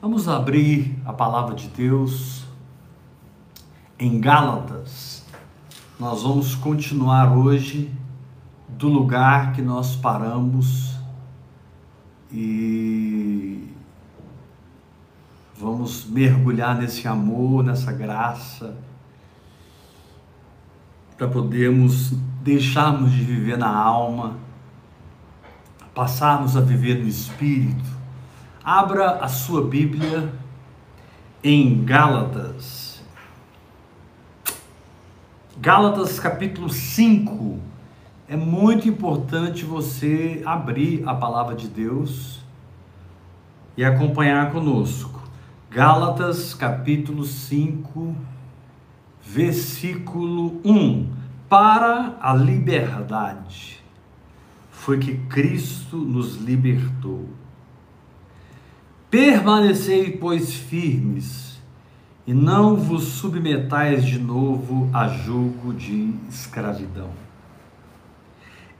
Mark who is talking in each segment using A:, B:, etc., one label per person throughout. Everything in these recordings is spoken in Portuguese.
A: Vamos abrir a palavra de Deus em Gálatas. Nós vamos continuar hoje do lugar que nós paramos e vamos mergulhar nesse amor, nessa graça, para podermos deixarmos de viver na alma, passarmos a viver no espírito Abra a sua Bíblia em Gálatas. Gálatas capítulo 5. É muito importante você abrir a palavra de Deus e acompanhar conosco. Gálatas capítulo 5, versículo 1. Para a liberdade foi que Cristo nos libertou. Permanecei, pois, firmes, e não vos submetais de novo a julgo de escravidão.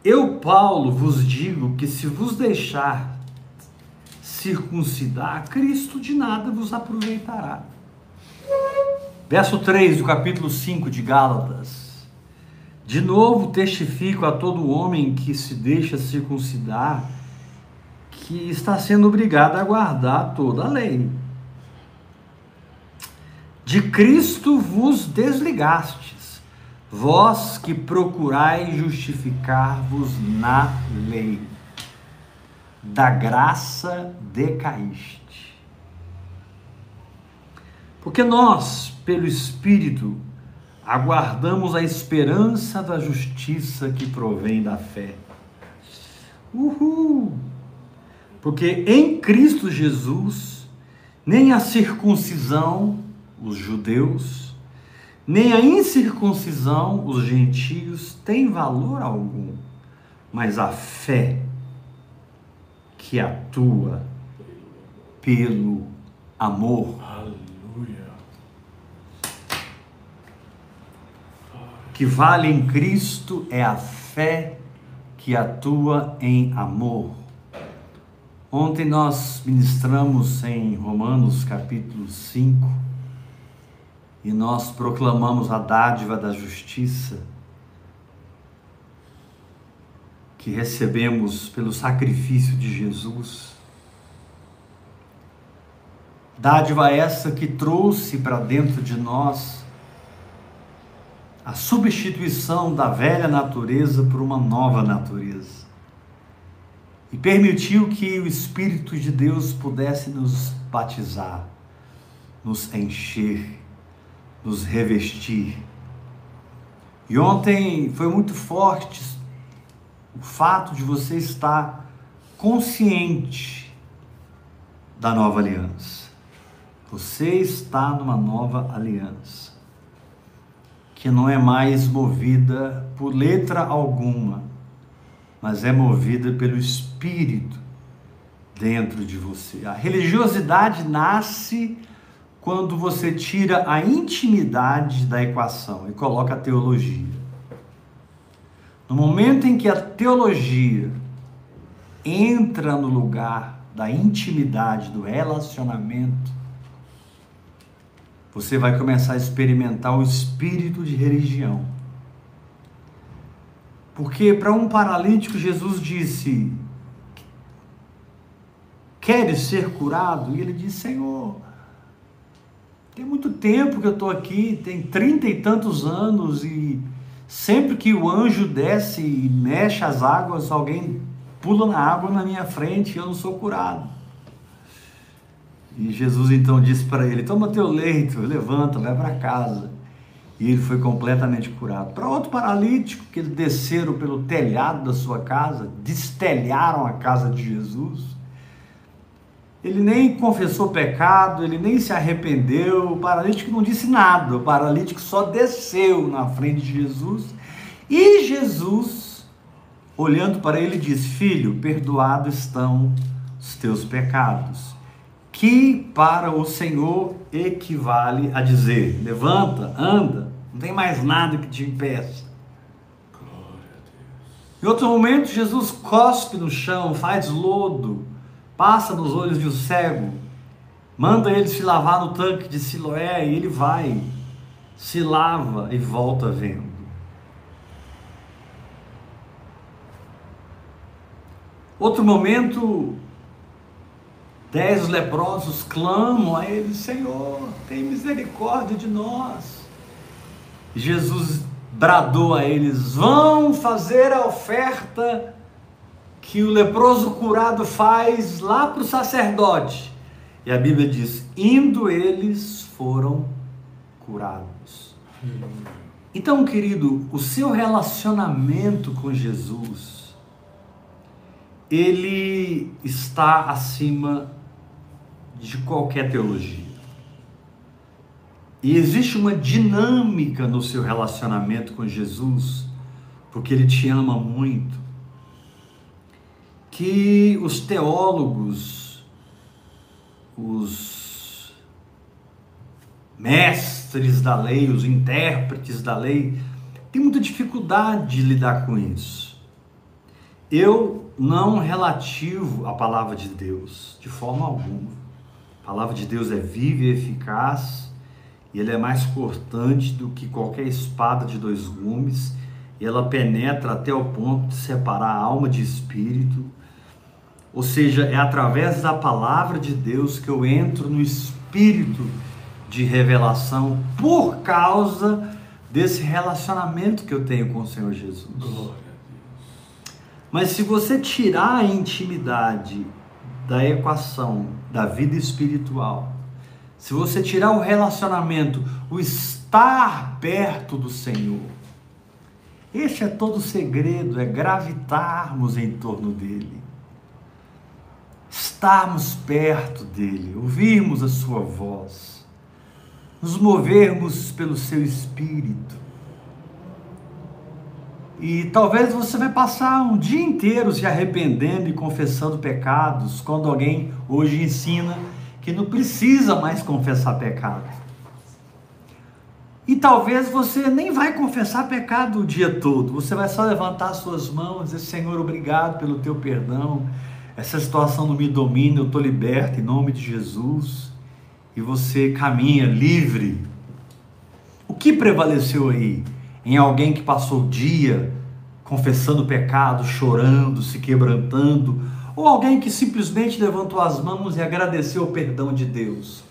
A: Eu, Paulo, vos digo que se vos deixar circuncidar, Cristo de nada vos aproveitará. Verso 3 do capítulo 5 de Gálatas. De novo testifico a todo homem que se deixa circuncidar que está sendo obrigado a guardar toda a lei. De Cristo vos desligastes, vós que procurais justificar-vos na lei. Da graça decaíste. Porque nós, pelo Espírito, aguardamos a esperança da justiça que provém da fé. Uhul! Porque em Cristo Jesus, nem a circuncisão, os judeus, nem a incircuncisão, os gentios, tem valor algum, mas a fé que atua pelo amor. Aleluia. Que vale em Cristo é a fé que atua em amor. Ontem nós ministramos em Romanos capítulo 5 e nós proclamamos a dádiva da justiça que recebemos pelo sacrifício de Jesus. Dádiva essa que trouxe para dentro de nós a substituição da velha natureza por uma nova natureza e permitiu que o Espírito de Deus pudesse nos batizar, nos encher, nos revestir. E ontem foi muito forte o fato de você estar consciente da nova aliança. Você está numa nova aliança, que não é mais movida por letra alguma, mas é movida pelo Espírito dentro de você. A religiosidade nasce quando você tira a intimidade da equação e coloca a teologia. No momento em que a teologia entra no lugar da intimidade, do relacionamento, você vai começar a experimentar o espírito de religião porque para um paralítico, Jesus disse: Queres ser curado? E ele disse: Senhor, tem muito tempo que eu estou aqui, tem trinta e tantos anos, e sempre que o anjo desce e mexe as águas, alguém pula na água na minha frente e eu não sou curado. E Jesus então disse para ele: Toma teu leito, levanta, vai para casa e ele foi completamente curado. Para outro paralítico, que eles desceram pelo telhado da sua casa, destelharam a casa de Jesus, ele nem confessou pecado, ele nem se arrependeu, o paralítico não disse nada, o paralítico só desceu na frente de Jesus e Jesus, olhando para ele, disse: Filho, perdoados estão os teus pecados que para o Senhor equivale a dizer: levanta, anda, não tem mais nada que te impeça. Em outro momento, Jesus cospe no chão, faz lodo, passa nos olhos de um cego Manda ele se lavar no tanque de Siloé e ele vai, se lava e volta vendo. Outro momento, dez leprosos clamam a ele: Senhor, tem misericórdia de nós. Jesus bradou a eles: Vão fazer a oferta que o leproso curado faz lá para o sacerdote. E a Bíblia diz: Indo eles foram curados. Então, querido, o seu relacionamento com Jesus ele está acima de qualquer teologia. E existe uma dinâmica no seu relacionamento com Jesus, porque ele te ama muito, que os teólogos, os mestres da lei, os intérpretes da lei, têm muita dificuldade de lidar com isso. Eu não relativo à palavra de Deus, de forma alguma. A palavra de Deus é viva e eficaz, e ela é mais cortante do que qualquer espada de dois gumes, e ela penetra até o ponto de separar a alma de espírito. Ou seja, é através da palavra de Deus que eu entro no espírito de revelação por causa desse relacionamento que eu tenho com o Senhor Jesus. Mas se você tirar a intimidade da equação da vida espiritual, se você tirar o relacionamento, o estar perto do Senhor, esse é todo o segredo, é gravitarmos em torno dele, estarmos perto dele, ouvirmos a sua voz, nos movermos pelo seu espírito e talvez você vai passar um dia inteiro se arrependendo e confessando pecados, quando alguém hoje ensina que não precisa mais confessar pecado. E talvez você nem vai confessar pecado o dia todo, você vai só levantar suas mãos e dizer: Senhor, obrigado pelo teu perdão. Essa situação não me domina, eu estou liberto em nome de Jesus. E você caminha livre. O que prevaleceu aí? Em alguém que passou o dia confessando pecado, chorando, se quebrantando, ou alguém que simplesmente levantou as mãos e agradeceu o perdão de Deus.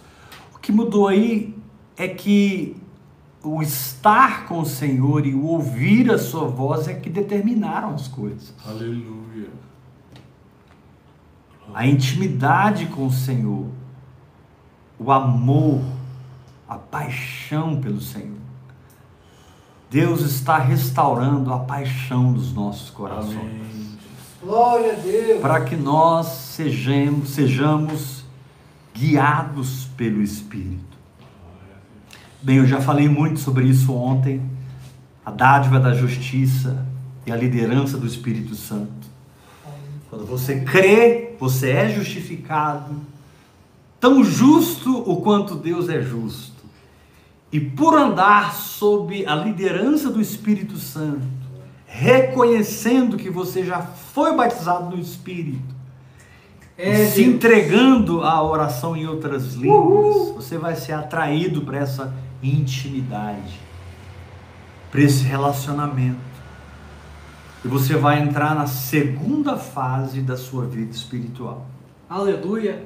A: O que mudou aí é que o estar com o Senhor e o ouvir a sua voz é que determinaram as coisas.
B: Aleluia.
A: A intimidade com o Senhor, o amor, a paixão pelo Senhor. Deus está restaurando a paixão dos nossos corações. Amém.
C: Glória a Deus.
A: Para que nós sejamos, sejamos guiados pelo Espírito. Bem, eu já falei muito sobre isso ontem. A dádiva da justiça e a liderança do Espírito Santo. Quando você crê, você é justificado, tão justo o quanto Deus é justo. E por andar sob a liderança do Espírito Santo, reconhecendo que você já foi batizado no Espírito, é, se Deus. entregando à oração em outras línguas, Uhul. você vai ser atraído para essa intimidade, para esse relacionamento. E você vai entrar na segunda fase da sua vida espiritual.
C: Aleluia!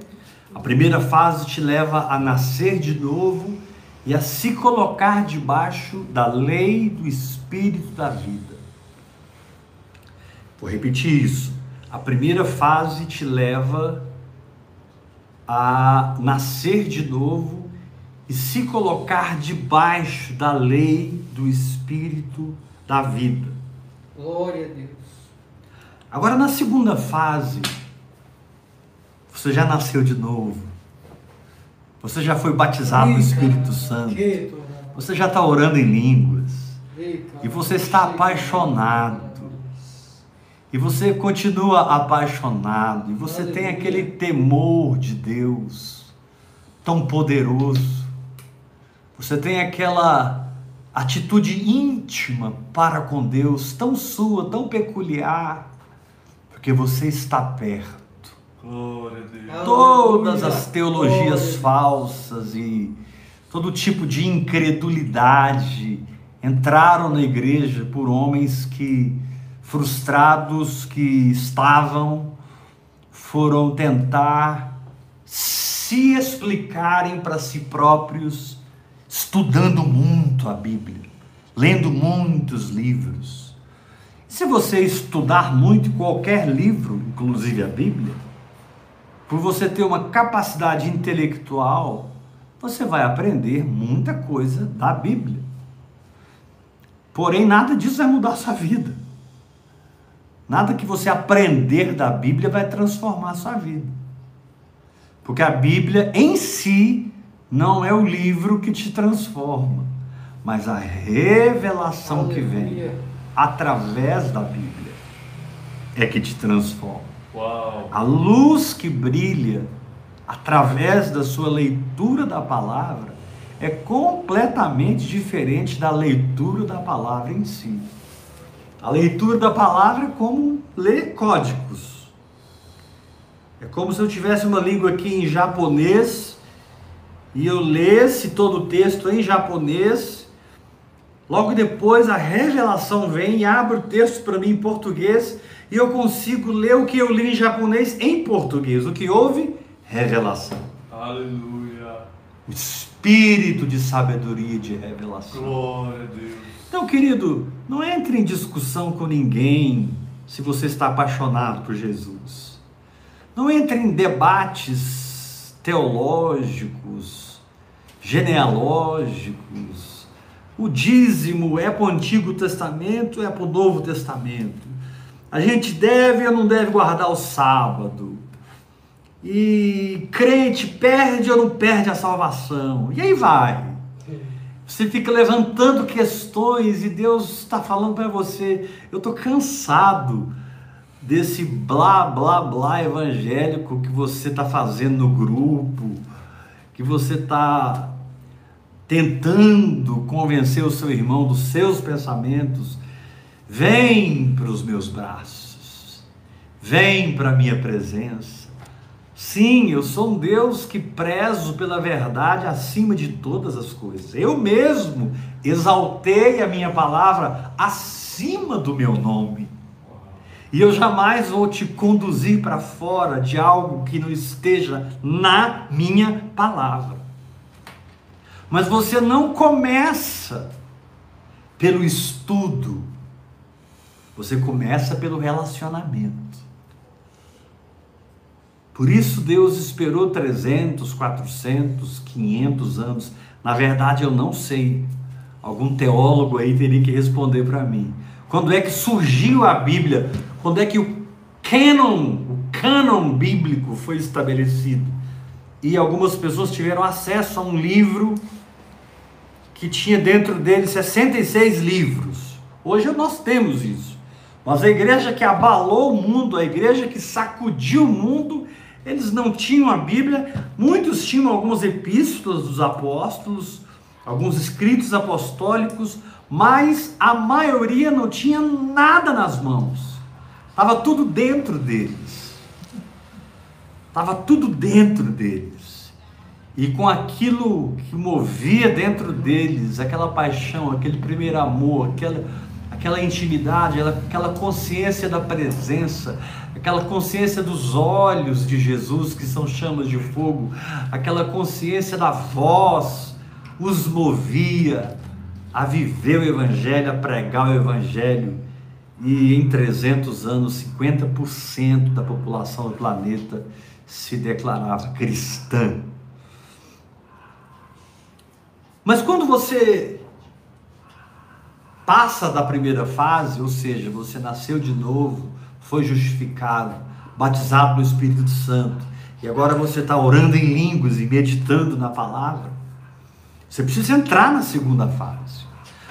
A: A primeira fase te leva a nascer de novo e a se colocar debaixo da lei do Espírito da vida. Vou repetir isso. A primeira fase te leva a nascer de novo e se colocar debaixo da lei do Espírito da vida.
C: Glória a Deus.
A: Agora, na segunda fase, você já nasceu de novo. Você já foi batizado no Espírito Santo. Você já está orando em línguas. E você está apaixonado. E você continua apaixonado. E você tem aquele temor de Deus tão poderoso. Você tem aquela atitude íntima para com Deus, tão sua, tão peculiar, porque você está perto.
B: Glória a Deus.
A: Todas as teologias
C: Glória.
A: falsas e todo tipo de incredulidade entraram na igreja por homens que, frustrados que estavam, foram tentar se explicarem para si próprios, estudando muito a Bíblia, lendo muitos livros. Se você estudar muito qualquer livro, inclusive a Bíblia, por você ter uma capacidade intelectual, você vai aprender muita coisa da Bíblia. Porém, nada disso vai mudar a sua vida. Nada que você aprender da Bíblia vai transformar a sua vida. Porque a Bíblia em si não é o livro que te transforma, mas a revelação que vem
C: Aleluia.
A: através da Bíblia é que te transforma. A luz que brilha através da sua leitura da palavra é completamente diferente da leitura da palavra em si. A leitura da palavra é como ler códigos. É como se eu tivesse uma língua aqui em japonês e eu lesse todo o texto em japonês. Logo depois a revelação vem e abre o texto para mim em português e eu consigo ler o que eu li em japonês em português. O que houve? Revelação.
B: Aleluia.
A: O espírito de sabedoria e de revelação.
B: Glória a Deus.
A: Então, querido, não entre em discussão com ninguém se você está apaixonado por Jesus. Não entre em debates teológicos, genealógicos. O dízimo é para o Antigo Testamento, é para o Novo Testamento. A gente deve ou não deve guardar o sábado? E crente perde ou não perde a salvação? E aí vai. Você fica levantando questões e Deus está falando para você: eu estou cansado desse blá blá blá evangélico que você está fazendo no grupo, que você está tentando convencer o seu irmão dos seus pensamentos. Vem para os meus braços, vem para a minha presença. Sim, eu sou um Deus que prezo pela verdade acima de todas as coisas. Eu mesmo exaltei a minha palavra acima do meu nome. E eu jamais vou te conduzir para fora de algo que não esteja na minha palavra. Mas você não começa pelo estudo, você começa pelo relacionamento. Por isso Deus esperou 300, 400, 500 anos. Na verdade, eu não sei. Algum teólogo aí teria que responder para mim. Quando é que surgiu a Bíblia? Quando é que o canon, o canon bíblico foi estabelecido? E algumas pessoas tiveram acesso a um livro que tinha dentro dele 66 livros. Hoje nós temos isso. Mas a igreja que abalou o mundo, a igreja que sacudiu o mundo, eles não tinham a Bíblia, muitos tinham algumas epístolas dos apóstolos, alguns escritos apostólicos, mas a maioria não tinha nada nas mãos. Estava tudo dentro deles. Estava tudo dentro deles. E com aquilo que movia dentro deles, aquela paixão, aquele primeiro amor, aquela, aquela intimidade, aquela consciência da presença, aquela consciência dos olhos de Jesus, que são chamas de fogo, aquela consciência da voz, os movia a viver o Evangelho, a pregar o Evangelho. E em 300 anos, 50% da população do planeta se declarava cristã. Mas quando você passa da primeira fase, ou seja, você nasceu de novo, foi justificado, batizado no Espírito Santo, e agora você está orando em línguas e meditando na palavra, você precisa entrar na segunda fase.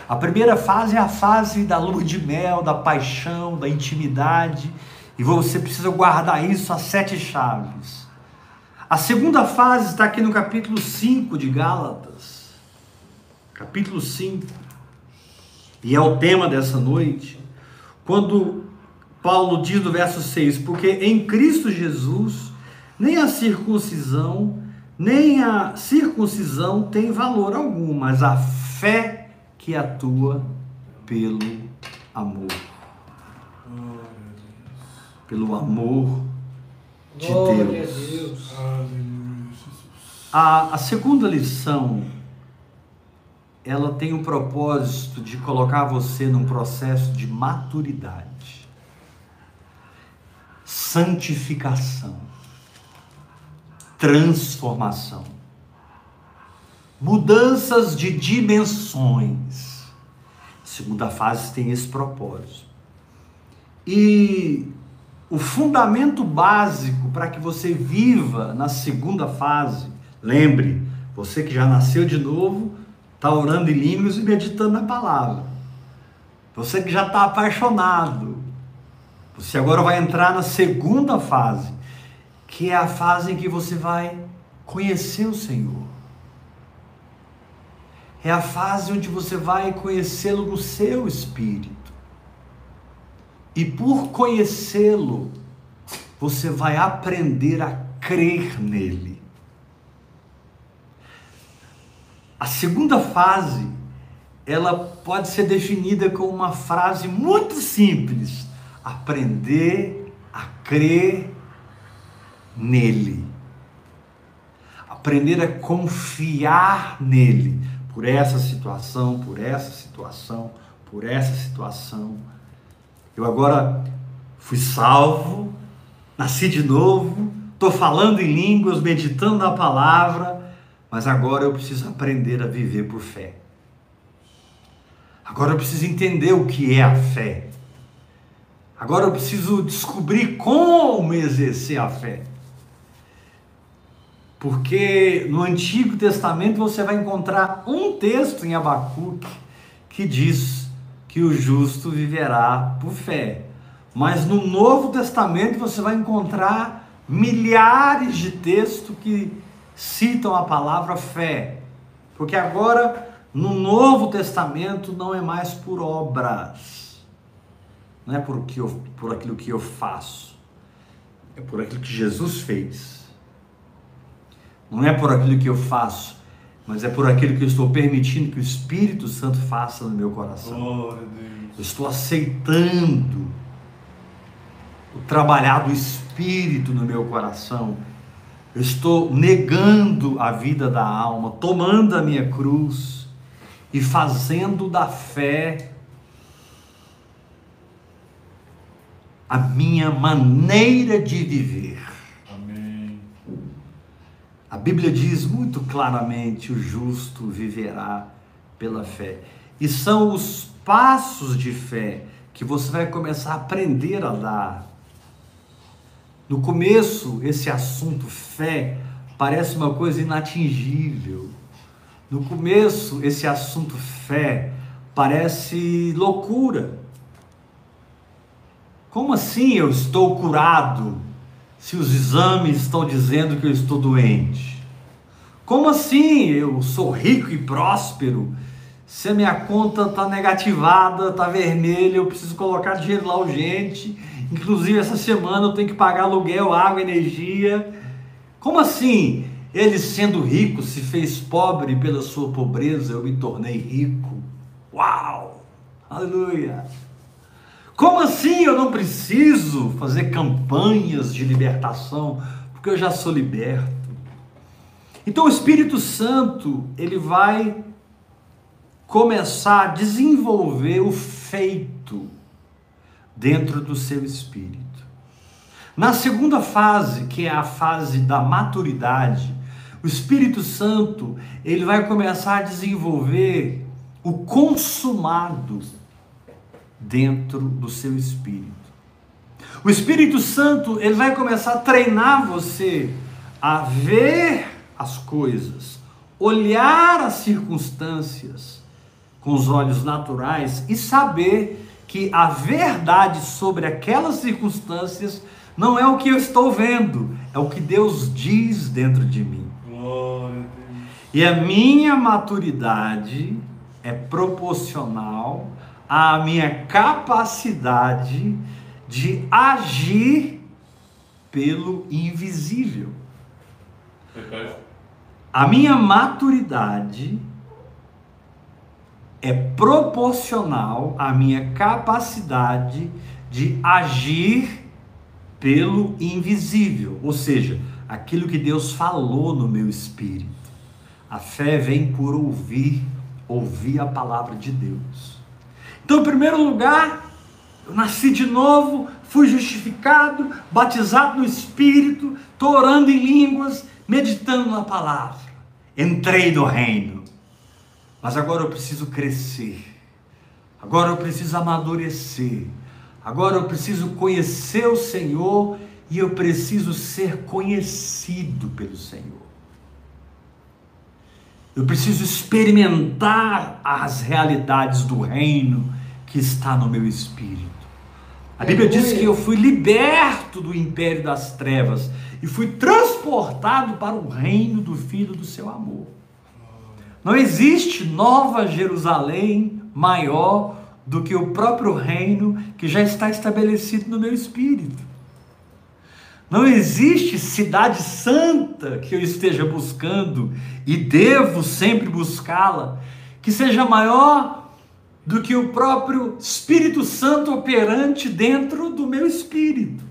A: A primeira fase é a fase da lua de mel, da paixão, da intimidade, e você precisa guardar isso a sete chaves. A segunda fase está aqui no capítulo 5 de Gálatas. Capítulo 5. E é o tema dessa noite. Quando Paulo diz no verso 6: Porque em Cristo Jesus Nem a circuncisão, nem a circuncisão tem valor algum, mas a fé que atua pelo amor.
B: Glória a Deus.
A: Pelo amor de
C: Glória
A: Deus.
C: A,
A: a segunda lição, ela tem o propósito de colocar você num processo de maturidade, santificação, transformação, mudanças de dimensões. A segunda fase tem esse propósito. E o fundamento básico para que você viva na segunda fase, lembre, você que já nasceu de novo, está orando em línguas e meditando na palavra. Você que já está apaixonado, você agora vai entrar na segunda fase, que é a fase em que você vai conhecer o Senhor. É a fase onde você vai conhecê-lo no seu espírito. E por conhecê-lo, você vai aprender a crer nele. A segunda fase, ela pode ser definida com uma frase muito simples: aprender a crer nele. Aprender a confiar nele por essa situação, por essa situação, por essa situação. Eu agora fui salvo, nasci de novo, estou falando em línguas, meditando na palavra, mas agora eu preciso aprender a viver por fé. Agora eu preciso entender o que é a fé. Agora eu preciso descobrir como exercer a fé. Porque no Antigo Testamento você vai encontrar um texto em Abacuque que diz que o justo viverá por fé. Mas no Novo Testamento você vai encontrar milhares de textos que citam a palavra fé. Porque agora no Novo Testamento não é mais por obras. Não é por, que eu, por aquilo que eu faço. É por aquilo que Jesus fez. Não é por aquilo que eu faço, mas é por aquilo que eu estou permitindo que o Espírito Santo faça no meu coração. Eu estou aceitando o trabalhar do Espírito no meu coração. Eu estou negando a vida da alma, tomando a minha cruz e fazendo da fé a minha maneira de viver.
B: Amém.
A: A Bíblia diz muito claramente: o justo viverá pela fé. E são os passos de fé que você vai começar a aprender a dar. No começo, esse assunto fé parece uma coisa inatingível. No começo, esse assunto fé parece loucura. Como assim eu estou curado se os exames estão dizendo que eu estou doente? Como assim eu sou rico e próspero se a minha conta está negativada, está vermelha, eu preciso colocar dinheiro lá urgente? Inclusive essa semana eu tenho que pagar aluguel, água, energia. Como assim? Ele sendo rico se fez pobre pela sua pobreza, eu me tornei rico. Uau! Aleluia! Como assim eu não preciso fazer campanhas de libertação, porque eu já sou liberto? Então o Espírito Santo, ele vai começar a desenvolver o feito dentro do seu espírito. Na segunda fase, que é a fase da maturidade, o Espírito Santo, ele vai começar a desenvolver o consumado dentro do seu espírito. O Espírito Santo, ele vai começar a treinar você a ver as coisas, olhar as circunstâncias com os olhos naturais e saber que a verdade sobre aquelas circunstâncias não é o que eu estou vendo, é o que Deus diz dentro de mim.
B: Glória a Deus.
A: E a minha maturidade é proporcional à minha capacidade de agir pelo invisível. A minha maturidade é proporcional à minha capacidade de agir pelo invisível, ou seja, aquilo que Deus falou no meu espírito. A fé vem por ouvir, ouvir a palavra de Deus. Então, em primeiro lugar, eu nasci de novo, fui justificado, batizado no Espírito, estou orando em línguas, meditando na palavra. Entrei no reino. Mas agora eu preciso crescer. Agora eu preciso amadurecer. Agora eu preciso conhecer o Senhor e eu preciso ser conhecido pelo Senhor. Eu preciso experimentar as realidades do reino que está no meu espírito. A Bíblia diz que eu fui liberto do império das trevas e fui transportado para o reino do Filho do seu amor. Não existe nova Jerusalém maior do que o próprio reino que já está estabelecido no meu espírito. Não existe cidade santa que eu esteja buscando e devo sempre buscá-la, que seja maior do que o próprio Espírito Santo operante dentro do meu espírito.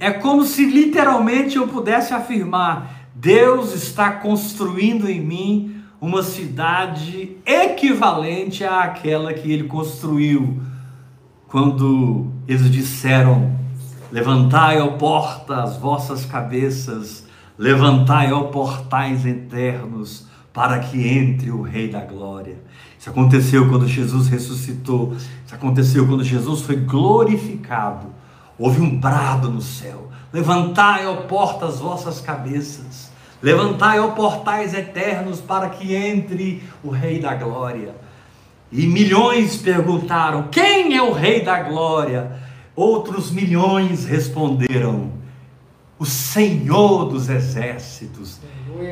A: É como se literalmente eu pudesse afirmar: Deus está construindo em mim uma cidade equivalente àquela que ele construiu quando eles disseram Levantai, ó porta, as vossas cabeças, levantai, ó portais eternos, para que entre o Rei da Glória. Isso aconteceu quando Jesus ressuscitou, isso aconteceu quando Jesus foi glorificado. Houve um brado no céu: Levantai, ó porta, as vossas cabeças, levantai, ó portais eternos, para que entre o Rei da Glória. E milhões perguntaram: Quem é o Rei da Glória? Outros milhões responderam: O Senhor dos exércitos,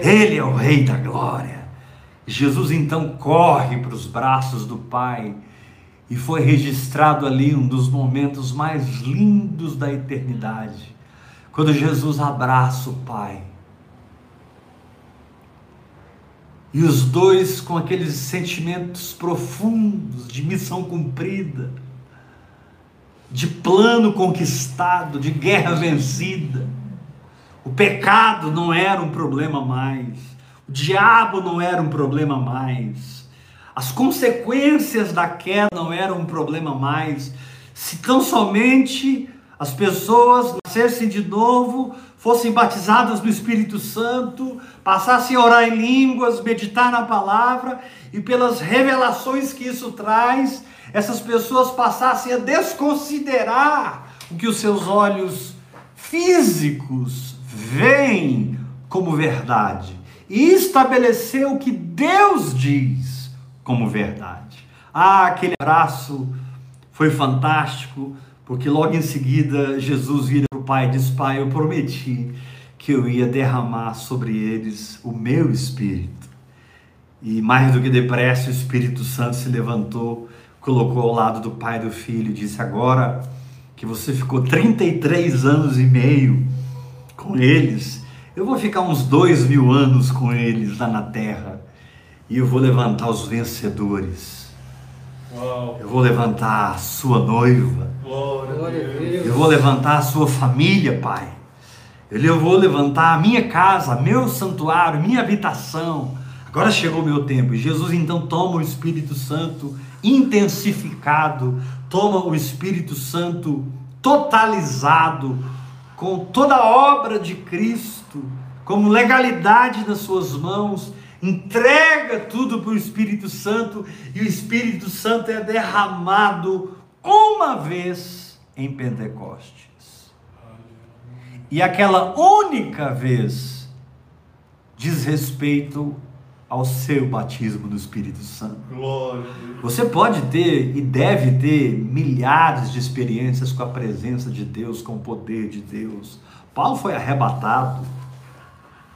A: Ele é o Rei da glória. Jesus então corre para os braços do Pai e foi registrado ali um dos momentos mais lindos da eternidade, quando Jesus abraça o Pai. E os dois com aqueles sentimentos profundos de missão cumprida, de plano conquistado, de guerra vencida. O pecado não era um problema mais, o diabo não era um problema mais, as consequências da queda não eram um problema mais, se tão somente as pessoas nascessem de novo, fossem batizadas no Espírito Santo, passassem a orar em línguas, meditar na palavra e pelas revelações que isso traz, essas pessoas passassem a desconsiderar o que os seus olhos físicos veem como verdade e estabelecer o que Deus diz como verdade. Ah, aquele abraço foi fantástico, porque logo em seguida Jesus vira para o Pai e diz: Pai, eu prometi que eu ia derramar sobre eles o meu espírito. E mais do que depressa, o Espírito Santo se levantou colocou ao lado do pai do filho e disse: Agora que você ficou 33 anos e meio com eles, eu vou ficar uns dois mil anos com eles lá na terra e eu vou levantar os vencedores.
B: Uau.
A: Eu vou levantar a sua noiva. Eu vou levantar a sua família, Pai. Eu vou levantar a minha casa, meu santuário, minha habitação. Agora chegou o meu tempo. Jesus então toma o Espírito Santo intensificado, toma o Espírito Santo totalizado, com toda a obra de Cristo, como legalidade nas suas mãos, entrega tudo para o Espírito Santo e o Espírito Santo é derramado uma vez em Pentecostes. E aquela única vez diz respeito ao seu batismo no Espírito Santo.
B: Glória.
A: Você pode ter e deve ter milhares de experiências com a presença de Deus, com o poder de Deus. Paulo foi arrebatado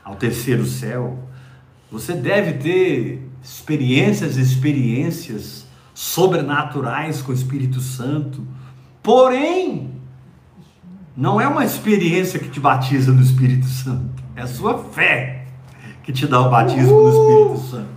A: ao terceiro céu. Você deve ter experiências e experiências sobrenaturais com o Espírito Santo. Porém, não é uma experiência que te batiza no Espírito Santo, é a sua fé que te dá o batismo no Espírito Santo.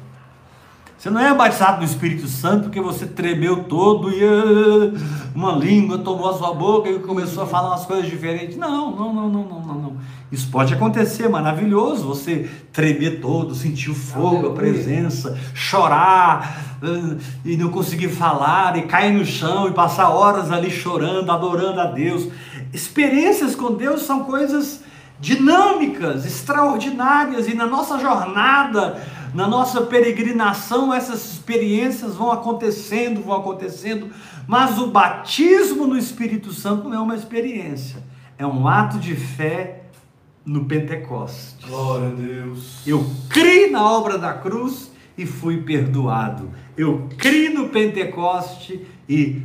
A: Você não é batizado no Espírito Santo porque você tremeu todo e ah, uma língua tomou a sua boca e começou a falar umas coisas diferentes. Não, não, não, não, não, não. Isso pode acontecer, maravilhoso. Você tremer todo, sentir o fogo, a presença, chorar ah, e não conseguir falar e cair no chão e passar horas ali chorando, adorando a Deus. Experiências com Deus são coisas dinâmicas, extraordinárias e na nossa jornada na nossa peregrinação, essas experiências vão acontecendo, vão acontecendo, mas o batismo no Espírito Santo não é uma experiência, é um ato de fé no Pentecostes.
B: Glória a Deus.
A: Eu criei na obra da cruz e fui perdoado. Eu criei no Pentecoste e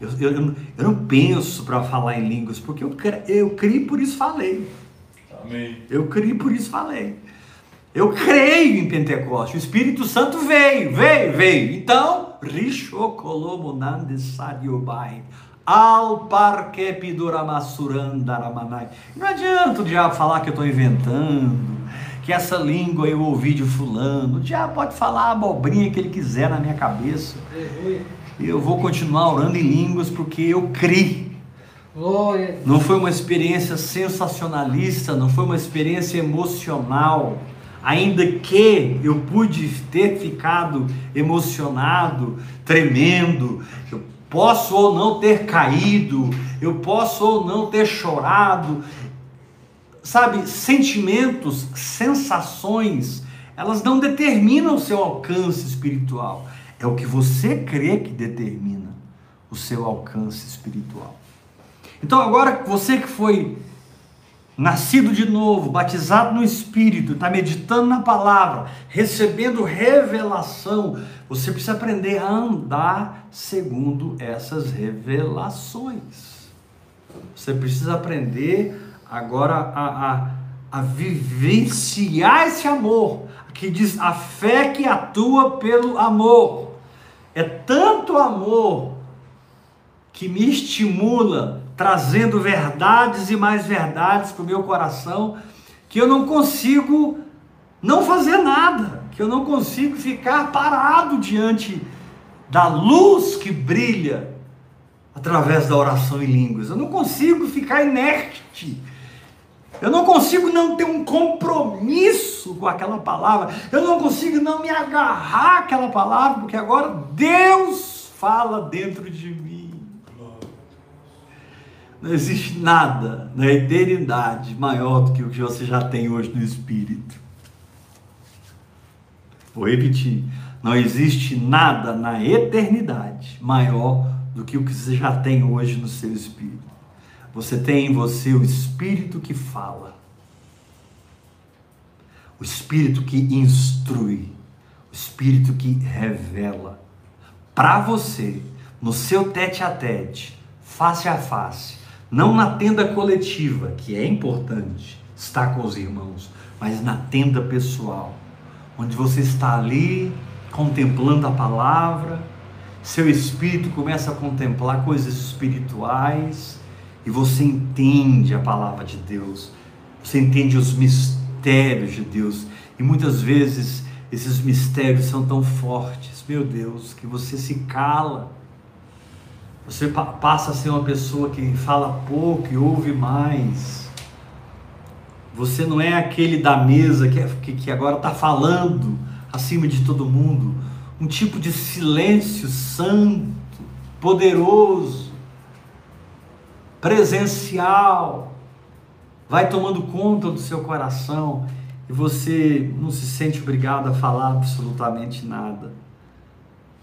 A: eu, eu, eu não penso para falar em línguas, porque eu, eu criei por isso falei.
B: Amém.
A: Eu criei, por isso falei. Eu creio em Pentecostes. O Espírito Santo veio, veio, veio. Então, Rishokolomonande Sadiobai. Al parque piduramassurandaramanai. Não adianta o diabo falar que eu estou inventando, que essa língua eu ouvi de fulano. O diabo pode falar a abobrinha que ele quiser na minha cabeça. Eu vou continuar orando em línguas porque eu criei. Não foi uma experiência sensacionalista, não foi uma experiência emocional. Ainda que eu pude ter ficado emocionado, tremendo, eu posso ou não ter caído, eu posso ou não ter chorado. Sabe, sentimentos, sensações, elas não determinam o seu alcance espiritual. É o que você crê que determina o seu alcance espiritual. Então agora você que foi nascido de novo, batizado no Espírito, está meditando na palavra, recebendo revelação, você precisa aprender a andar segundo essas revelações. Você precisa aprender agora a, a, a vivenciar esse amor, que diz a fé que atua pelo amor. É tanto amor que me estimula trazendo verdades e mais verdades para o meu coração, que eu não consigo não fazer nada, que eu não consigo ficar parado diante da luz que brilha através da oração em línguas. Eu não consigo ficar inerte. Eu não consigo não ter um compromisso com aquela palavra. Eu não consigo não me agarrar àquela palavra, porque agora Deus fala dentro de mim. Não existe nada na eternidade maior do que o que você já tem hoje no Espírito. Vou repetir. Não existe nada na eternidade maior do que o que você já tem hoje no seu espírito. Você tem em você o espírito que fala, o espírito que instrui, o espírito que revela. Para você, no seu tete a tete, face a face, não na tenda coletiva, que é importante estar com os irmãos, mas na tenda pessoal, onde você está ali contemplando a palavra, seu espírito começa a contemplar coisas espirituais e você entende a palavra de Deus, você entende os mistérios de Deus. E muitas vezes esses mistérios são tão fortes, meu Deus, que você se cala. Você passa a ser uma pessoa que fala pouco e ouve mais. Você não é aquele da mesa que, é, que agora está falando acima de todo mundo. Um tipo de silêncio santo, poderoso, presencial, vai tomando conta do seu coração e você não se sente obrigado a falar absolutamente nada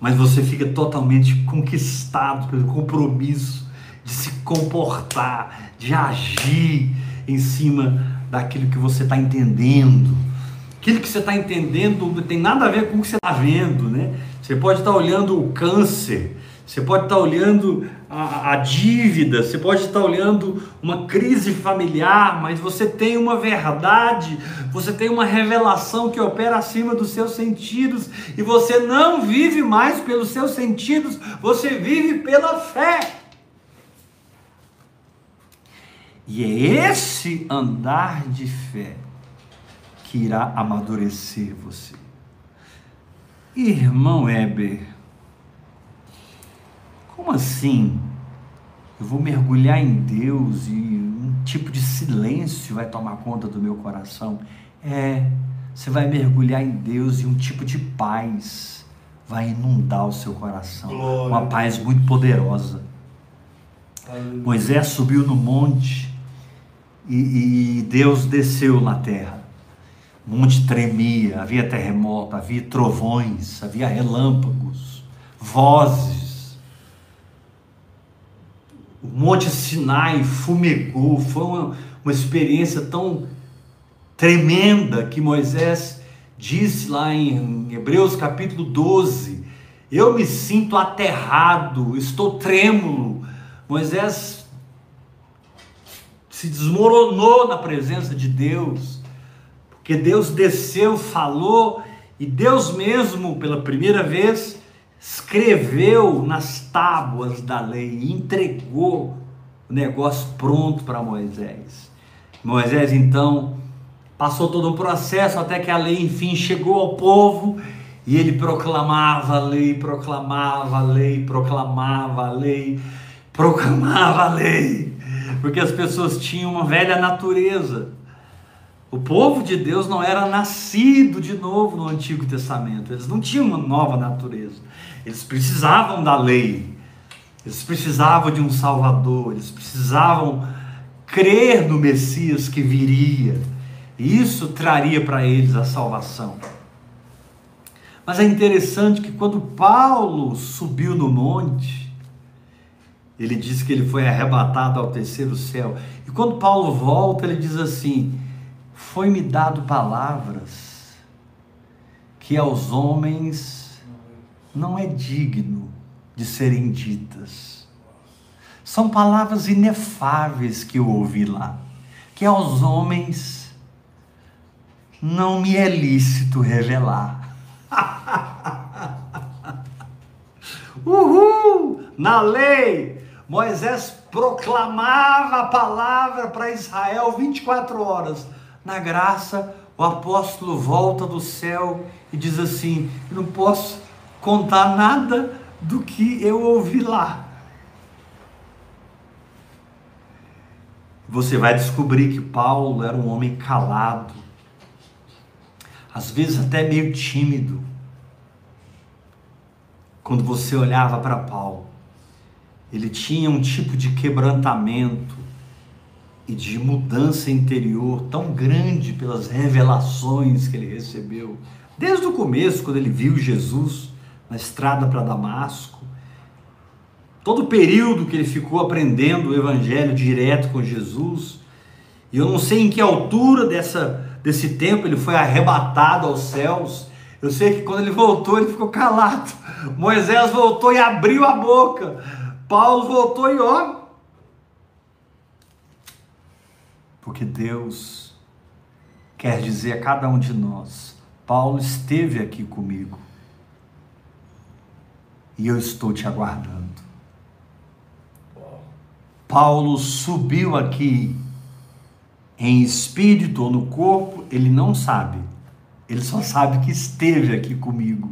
A: mas você fica totalmente conquistado pelo compromisso de se comportar, de agir em cima daquilo que você está entendendo. Aquilo que você está entendendo não tem nada a ver com o que você está vendo, né? Você pode estar olhando o câncer, você pode estar olhando a, a, dívida, você pode estar olhando uma crise familiar, mas você tem uma verdade, você tem uma revelação que opera acima dos seus sentidos, e você não vive mais pelos seus sentidos, você vive pela fé. E é esse andar de fé que irá amadurecer você. Irmão Heber, como assim? Eu vou mergulhar em Deus e um tipo de silêncio vai tomar conta do meu coração? É, você vai mergulhar em Deus e um tipo de paz vai inundar o seu coração. Glória. Uma paz muito poderosa. Aleluia. Moisés subiu no monte e, e Deus desceu na terra. O monte tremia, havia terremoto, havia trovões, havia relâmpagos, vozes. O monte Sinai fumegou, foi uma, uma experiência tão tremenda que Moisés disse lá em Hebreus capítulo 12: Eu me sinto aterrado, estou trêmulo. Moisés se desmoronou na presença de Deus que Deus desceu, falou e Deus mesmo, pela primeira vez, escreveu nas tábuas da lei, entregou o negócio pronto para Moisés. Moisés então passou todo um processo até que a lei enfim chegou ao povo e ele proclamava a lei, proclamava a lei, proclamava a lei, proclamava a lei, porque as pessoas tinham uma velha natureza o povo de Deus não era nascido de novo no Antigo Testamento, eles não tinham uma nova natureza, eles precisavam da lei, eles precisavam de um Salvador, eles precisavam crer no Messias que viria, e isso traria para eles a salvação. Mas é interessante que quando Paulo subiu no monte, ele diz que ele foi arrebatado ao terceiro céu, e quando Paulo volta, ele diz assim: foi-me dado palavras que aos homens não é digno de serem ditas. São palavras inefáveis que eu ouvi lá, que aos homens não me é lícito revelar. Uhul! Na lei, Moisés proclamava a palavra para Israel 24 horas na graça, o apóstolo volta do céu e diz assim: não posso contar nada do que eu ouvi lá. Você vai descobrir que Paulo era um homem calado, às vezes até meio tímido. Quando você olhava para Paulo, ele tinha um tipo de quebrantamento, e de mudança interior tão grande pelas revelações que ele recebeu. Desde o começo, quando ele viu Jesus na estrada para Damasco, todo o período que ele ficou aprendendo o evangelho direto com Jesus, e eu não sei em que altura dessa, desse tempo ele foi arrebatado aos céus. Eu sei que quando ele voltou, ele ficou calado. Moisés voltou e abriu a boca. Paulo voltou e ó, porque Deus quer dizer a cada um de nós: Paulo esteve aqui comigo e eu estou te aguardando. Paulo subiu aqui em espírito ou no corpo, ele não sabe, ele só sabe que esteve aqui comigo.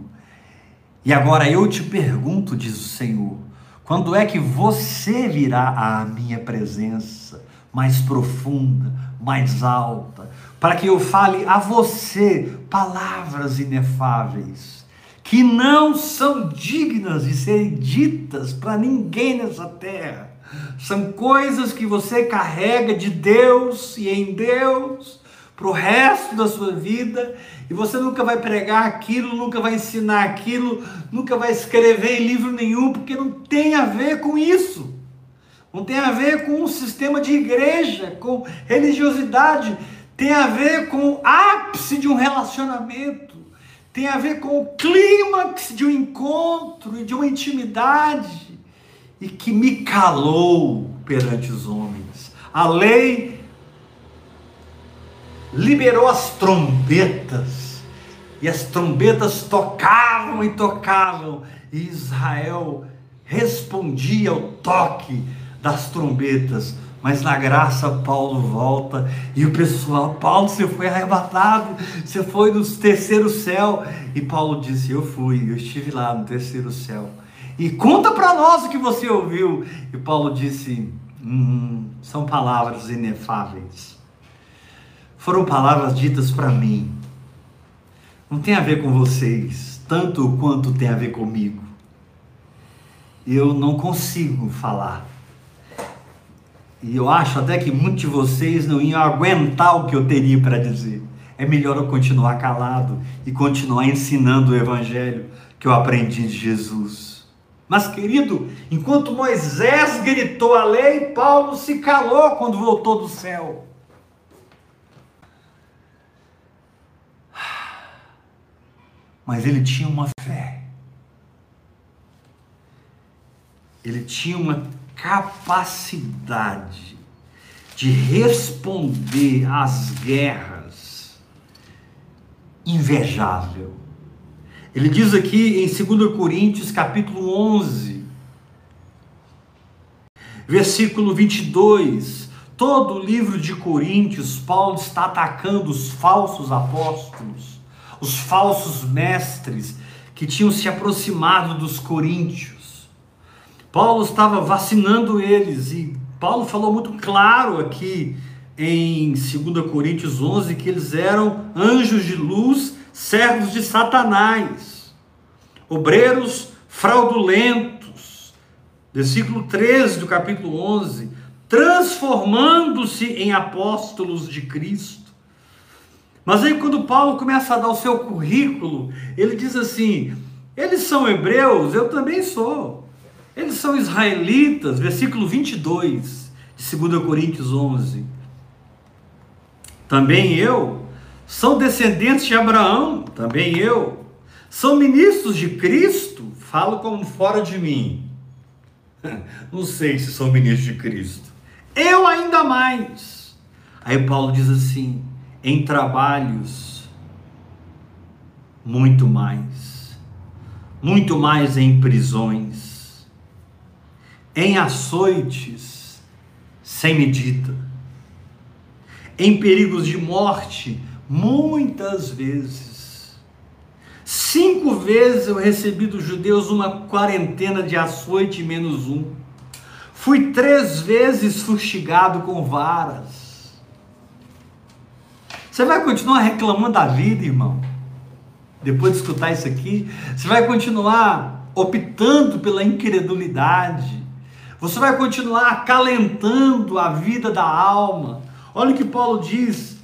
A: E agora eu te pergunto, diz o Senhor, quando é que você virá à minha presença? Mais profunda, mais alta, para que eu fale a você palavras inefáveis, que não são dignas de serem ditas para ninguém nessa terra. São coisas que você carrega de Deus e em Deus para o resto da sua vida, e você nunca vai pregar aquilo, nunca vai ensinar aquilo, nunca vai escrever em livro nenhum, porque não tem a ver com isso. Não tem a ver com o sistema de igreja, com religiosidade, tem a ver com o ápice de um relacionamento, tem a ver com o clímax de um encontro e de uma intimidade. E que me calou perante os homens. A lei liberou as trombetas. E as trombetas tocavam e tocavam. E Israel respondia ao toque das trombetas. Mas na graça Paulo volta e o pessoal, Paulo, você foi arrebatado, você foi no terceiro céu. E Paulo disse: Eu fui, eu estive lá no terceiro céu. E conta para nós o que você ouviu. E Paulo disse: hum, São palavras inefáveis. Foram palavras ditas para mim. Não tem a ver com vocês, tanto quanto tem a ver comigo. Eu não consigo falar e eu acho até que muitos de vocês não iam aguentar o que eu teria para dizer. É melhor eu continuar calado e continuar ensinando o evangelho que eu aprendi de Jesus. Mas, querido, enquanto Moisés gritou a lei, Paulo se calou quando voltou do céu. Mas ele tinha uma fé. Ele tinha uma capacidade de responder às guerras invejável. Ele diz aqui em 2 Coríntios, capítulo 11, versículo 22, todo o livro de Coríntios, Paulo está atacando os falsos apóstolos, os falsos mestres que tinham se aproximado dos coríntios. Paulo estava vacinando eles e Paulo falou muito claro aqui em 2 Coríntios 11 que eles eram anjos de luz, servos de Satanás, obreiros fraudulentos. Versículo 13 do capítulo 11: transformando-se em apóstolos de Cristo. Mas aí, quando Paulo começa a dar o seu currículo, ele diz assim: eles são hebreus, eu também sou. Eles são israelitas, versículo 22 de 2 Coríntios 11. Também eu. São descendentes de Abraão, também eu. São ministros de Cristo, falo como fora de mim. Não sei se são ministros de Cristo. Eu ainda mais. Aí Paulo diz assim: em trabalhos, muito mais. Muito mais em prisões em açoites sem medida, em perigos de morte, muitas vezes. Cinco vezes eu recebi dos judeus uma quarentena de açoite menos um. Fui três vezes fustigado com varas. Você vai continuar reclamando da vida, irmão? Depois de escutar isso aqui, você vai continuar optando pela incredulidade, você vai continuar acalentando a vida da alma. Olha o que Paulo diz,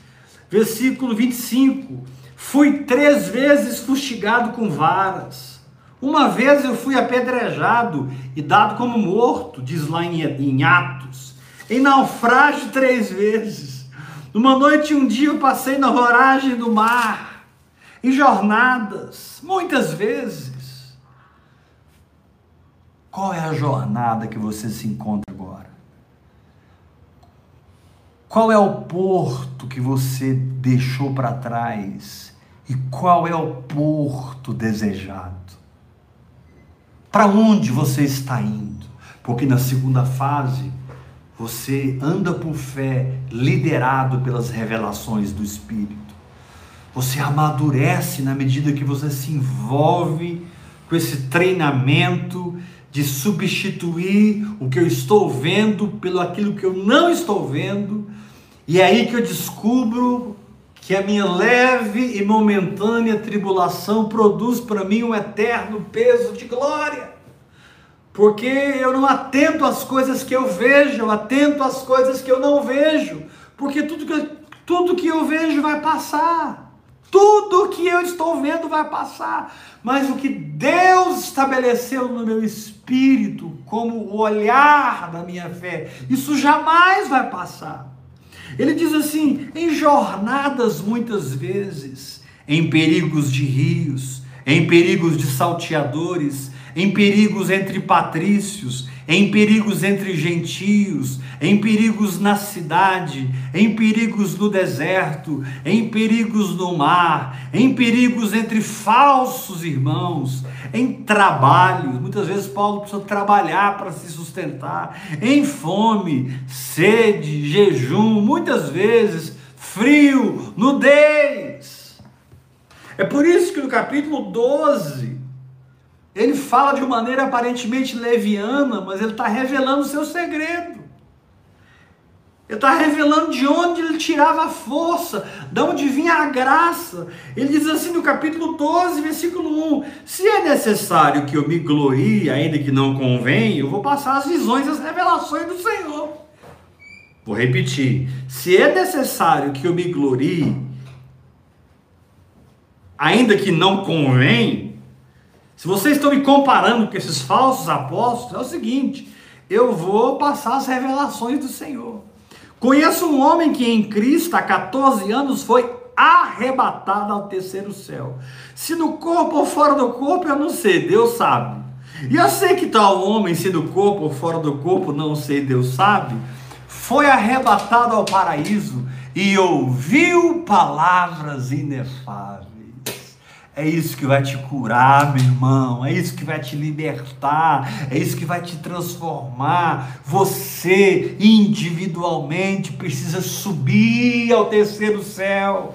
A: versículo 25: Fui três vezes fustigado com varas. Uma vez eu fui apedrejado e dado como morto, diz lá em, em Atos. Em naufrágio três vezes. Numa noite e um dia eu passei na voragem do mar. Em jornadas, muitas vezes. Qual é a jornada que você se encontra agora? Qual é o porto que você deixou para trás? E qual é o porto desejado? Para onde você está indo? Porque na segunda fase, você anda por fé, liderado pelas revelações do Espírito. Você amadurece na medida que você se envolve com esse treinamento de substituir o que eu estou vendo pelo aquilo que eu não estou vendo, e é aí que eu descubro que a minha leve e momentânea tribulação produz para mim um eterno peso de glória. Porque eu não atento às coisas que eu vejo, eu atento às coisas que eu não vejo. Porque tudo que, tudo que eu vejo vai passar. Tudo que eu estou vendo vai passar, mas o que Deus estabeleceu no meu espírito como o olhar da minha fé, isso jamais vai passar. Ele diz assim: em jornadas muitas vezes, em perigos de rios, em perigos de salteadores, em perigos entre patrícios, em perigos entre gentios, em perigos na cidade, em perigos no deserto, em perigos no mar, em perigos entre falsos irmãos, em trabalhos. Muitas vezes Paulo precisa trabalhar para se sustentar, em fome, sede, jejum, muitas vezes frio, nudez. É por isso que no capítulo 12, ele fala de uma maneira aparentemente leviana, mas ele está revelando o seu segredo. Ele está revelando de onde ele tirava a força, de onde vinha a graça. Ele diz assim no capítulo 12, versículo 1: Se é necessário que eu me glorie, ainda que não convém, eu vou passar as visões e as revelações do Senhor. Vou repetir: se é necessário que eu me glorie, ainda que não convém, se vocês estão me comparando com esses falsos apóstolos, é o seguinte: eu vou passar as revelações do Senhor. Conheço um homem que em Cristo há 14 anos foi arrebatado ao terceiro céu. Se no corpo ou fora do corpo, eu não sei, Deus sabe. E eu sei que tal homem, se no corpo ou fora do corpo, não sei, Deus sabe foi arrebatado ao paraíso e ouviu palavras inefáveis. É isso que vai te curar, meu irmão. É isso que vai te libertar. É isso que vai te transformar. Você, individualmente, precisa subir ao terceiro céu,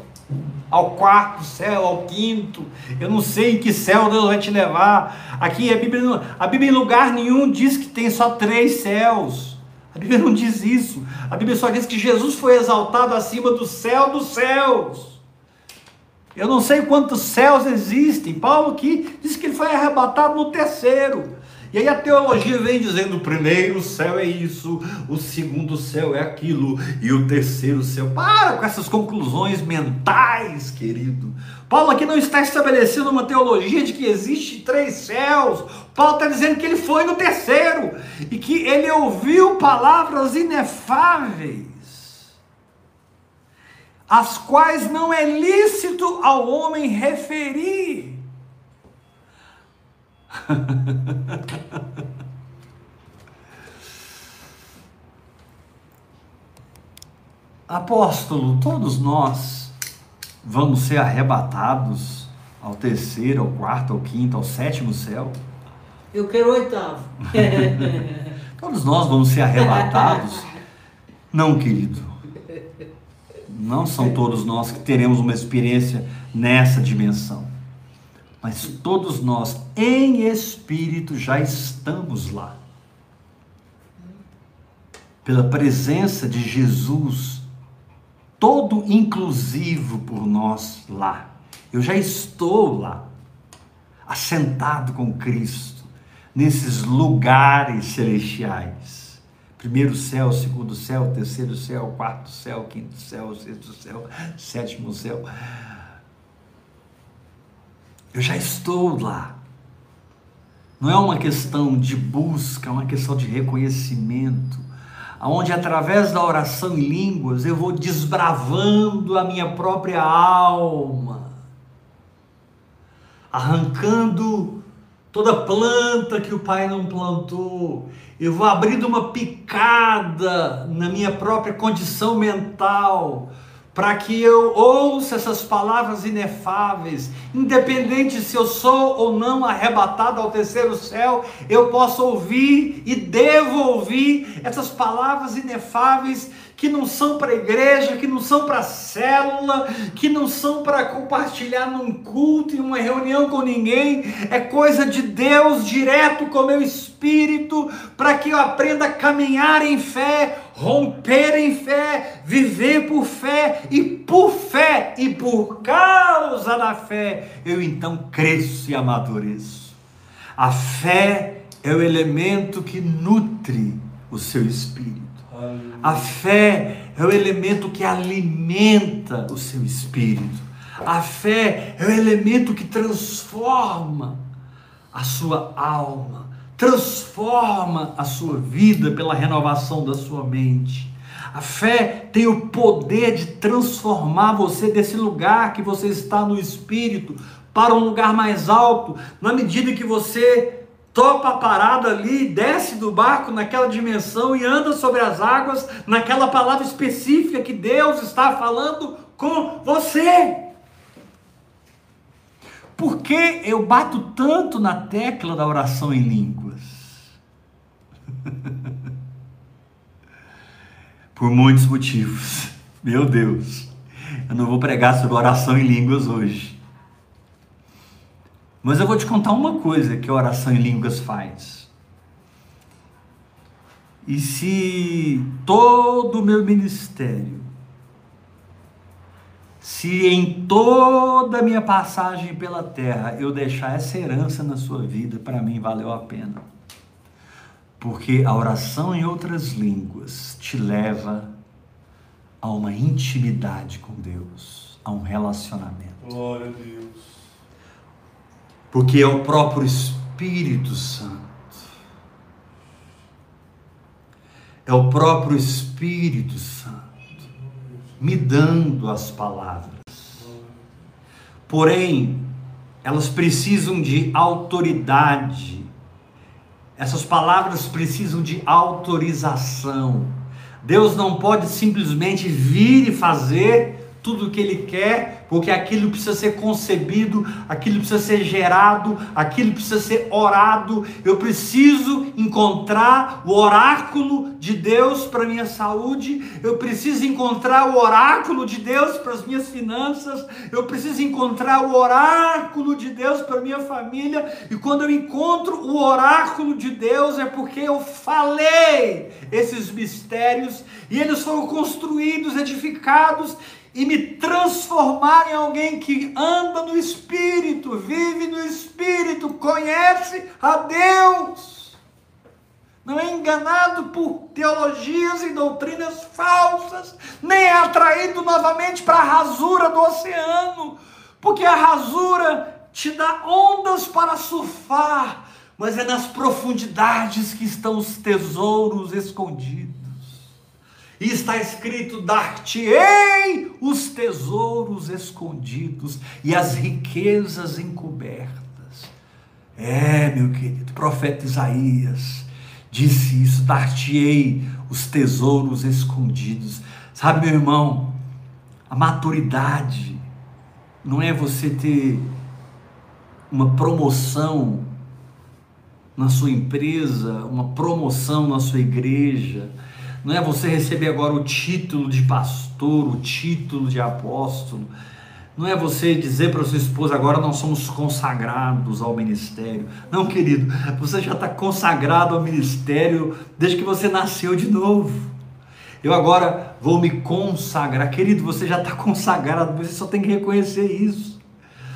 A: ao quarto céu, ao quinto. Eu não sei em que céu Deus vai te levar. Aqui a Bíblia, a Bíblia em lugar nenhum diz que tem só três céus. A Bíblia não diz isso. A Bíblia só diz que Jesus foi exaltado acima do céu dos céus. Eu não sei quantos céus existem. Paulo aqui diz que ele foi arrebatado no terceiro. E aí a teologia vem dizendo: o primeiro céu é isso, o segundo céu é aquilo, e o terceiro céu. Para com essas conclusões mentais, querido. Paulo aqui não está estabelecendo uma teologia de que existe três céus. Paulo está dizendo que ele foi no terceiro e que ele ouviu palavras inefáveis, as quais não é lícito ao homem referir. Apóstolo, todos nós vamos ser arrebatados ao terceiro, ao quarto, ao quinto, ao sétimo céu.
C: Eu quero o oitavo.
A: todos nós vamos ser arrebatados. Não, querido. Não são todos nós que teremos uma experiência nessa dimensão mas todos nós, em espírito, já estamos lá. Pela presença de Jesus, todo inclusivo por nós lá. Eu já estou lá, assentado com Cristo, nesses lugares celestiais. Primeiro céu, segundo céu, terceiro céu, quarto céu, quinto céu, sexto céu, sétimo céu eu já estou lá. Não é uma questão de busca, é uma questão de reconhecimento, onde através da oração em línguas eu vou desbravando a minha própria alma, arrancando toda planta que o Pai não plantou, eu vou abrindo uma picada na minha própria condição mental para que eu ouça essas palavras inefáveis, independente se eu sou ou não arrebatado ao terceiro céu, eu posso ouvir e devo ouvir essas palavras inefáveis que não são para igreja, que não são para célula, que não são para compartilhar num culto, em uma reunião com ninguém, é coisa de Deus direto com o meu espírito, para que eu aprenda a caminhar em fé, romper em fé, viver por fé e por fé e por causa da fé, eu então cresço e amadureço. A fé é o elemento que nutre o seu espírito. A fé é o elemento que alimenta o seu espírito. A fé é o elemento que transforma a sua alma, transforma a sua vida pela renovação da sua mente. A fé tem o poder de transformar você desse lugar que você está no espírito para um lugar mais alto, na medida que você topa a parada ali, desce do barco naquela dimensão e anda sobre as águas, naquela palavra específica que Deus está falando com você. Por que eu bato tanto na tecla da oração em línguas? Por muitos motivos. Meu Deus. Eu não vou pregar sobre oração em línguas hoje. Mas eu vou te contar uma coisa que a oração em línguas faz. E se todo o meu ministério, se em toda a minha passagem pela terra eu deixar essa herança na sua vida, para mim valeu a pena. Porque a oração em outras línguas te leva a uma intimidade com Deus, a um relacionamento.
B: Glória a Deus.
A: Porque é o próprio Espírito Santo. É o próprio Espírito Santo me dando as palavras. Porém, elas precisam de autoridade. Essas palavras precisam de autorização. Deus não pode simplesmente vir e fazer tudo o que Ele quer porque aquilo precisa ser concebido, aquilo precisa ser gerado, aquilo precisa ser orado. Eu preciso encontrar o oráculo de Deus para minha saúde, eu preciso encontrar o oráculo de Deus para as minhas finanças, eu preciso encontrar o oráculo de Deus para minha família. E quando eu encontro o oráculo de Deus é porque eu falei esses mistérios e eles foram construídos, edificados e me transformar em alguém que anda no Espírito, vive no Espírito, conhece a Deus. Não é enganado por teologias e doutrinas falsas, nem é atraído novamente para a rasura do oceano, porque a rasura te dá ondas para surfar, mas é nas profundidades que estão os tesouros escondidos. E está escrito: dar-te-ei os tesouros escondidos e as riquezas encobertas. É, meu querido, profeta Isaías disse isso: dar-te-ei os tesouros escondidos. Sabe, meu irmão, a maturidade não é você ter uma promoção na sua empresa, uma promoção na sua igreja não é você receber agora o título de pastor, o título de apóstolo. Não é você dizer para sua esposa, agora nós somos consagrados ao ministério. Não, querido, você já está consagrado ao ministério desde que você nasceu de novo. Eu agora vou me consagrar. Querido, você já está consagrado, você só tem que reconhecer isso.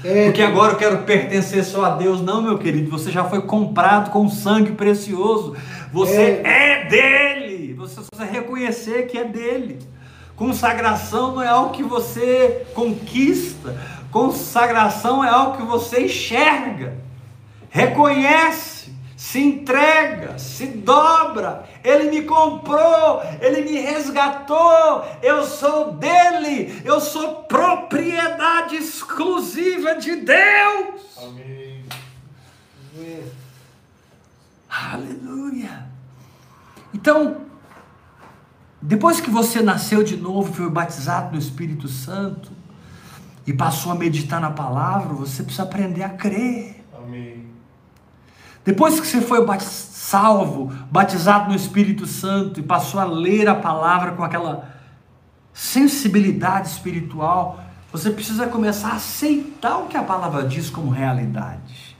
A: É. Porque agora eu quero pertencer só a Deus. Não, meu querido, você já foi comprado com sangue precioso. Você é, é dele você precisa reconhecer que é dele. Consagração não é algo que você conquista, consagração é algo que você enxerga, reconhece, se entrega, se dobra. Ele me comprou, ele me resgatou, eu sou dele, eu sou propriedade exclusiva de Deus.
B: Amém.
A: Aleluia. Então, depois que você nasceu de novo, foi batizado no Espírito Santo e passou a meditar na palavra, você precisa aprender a crer.
B: Amém.
A: Depois que você foi salvo, batizado no Espírito Santo e passou a ler a palavra com aquela sensibilidade espiritual, você precisa começar a aceitar o que a palavra diz como realidade.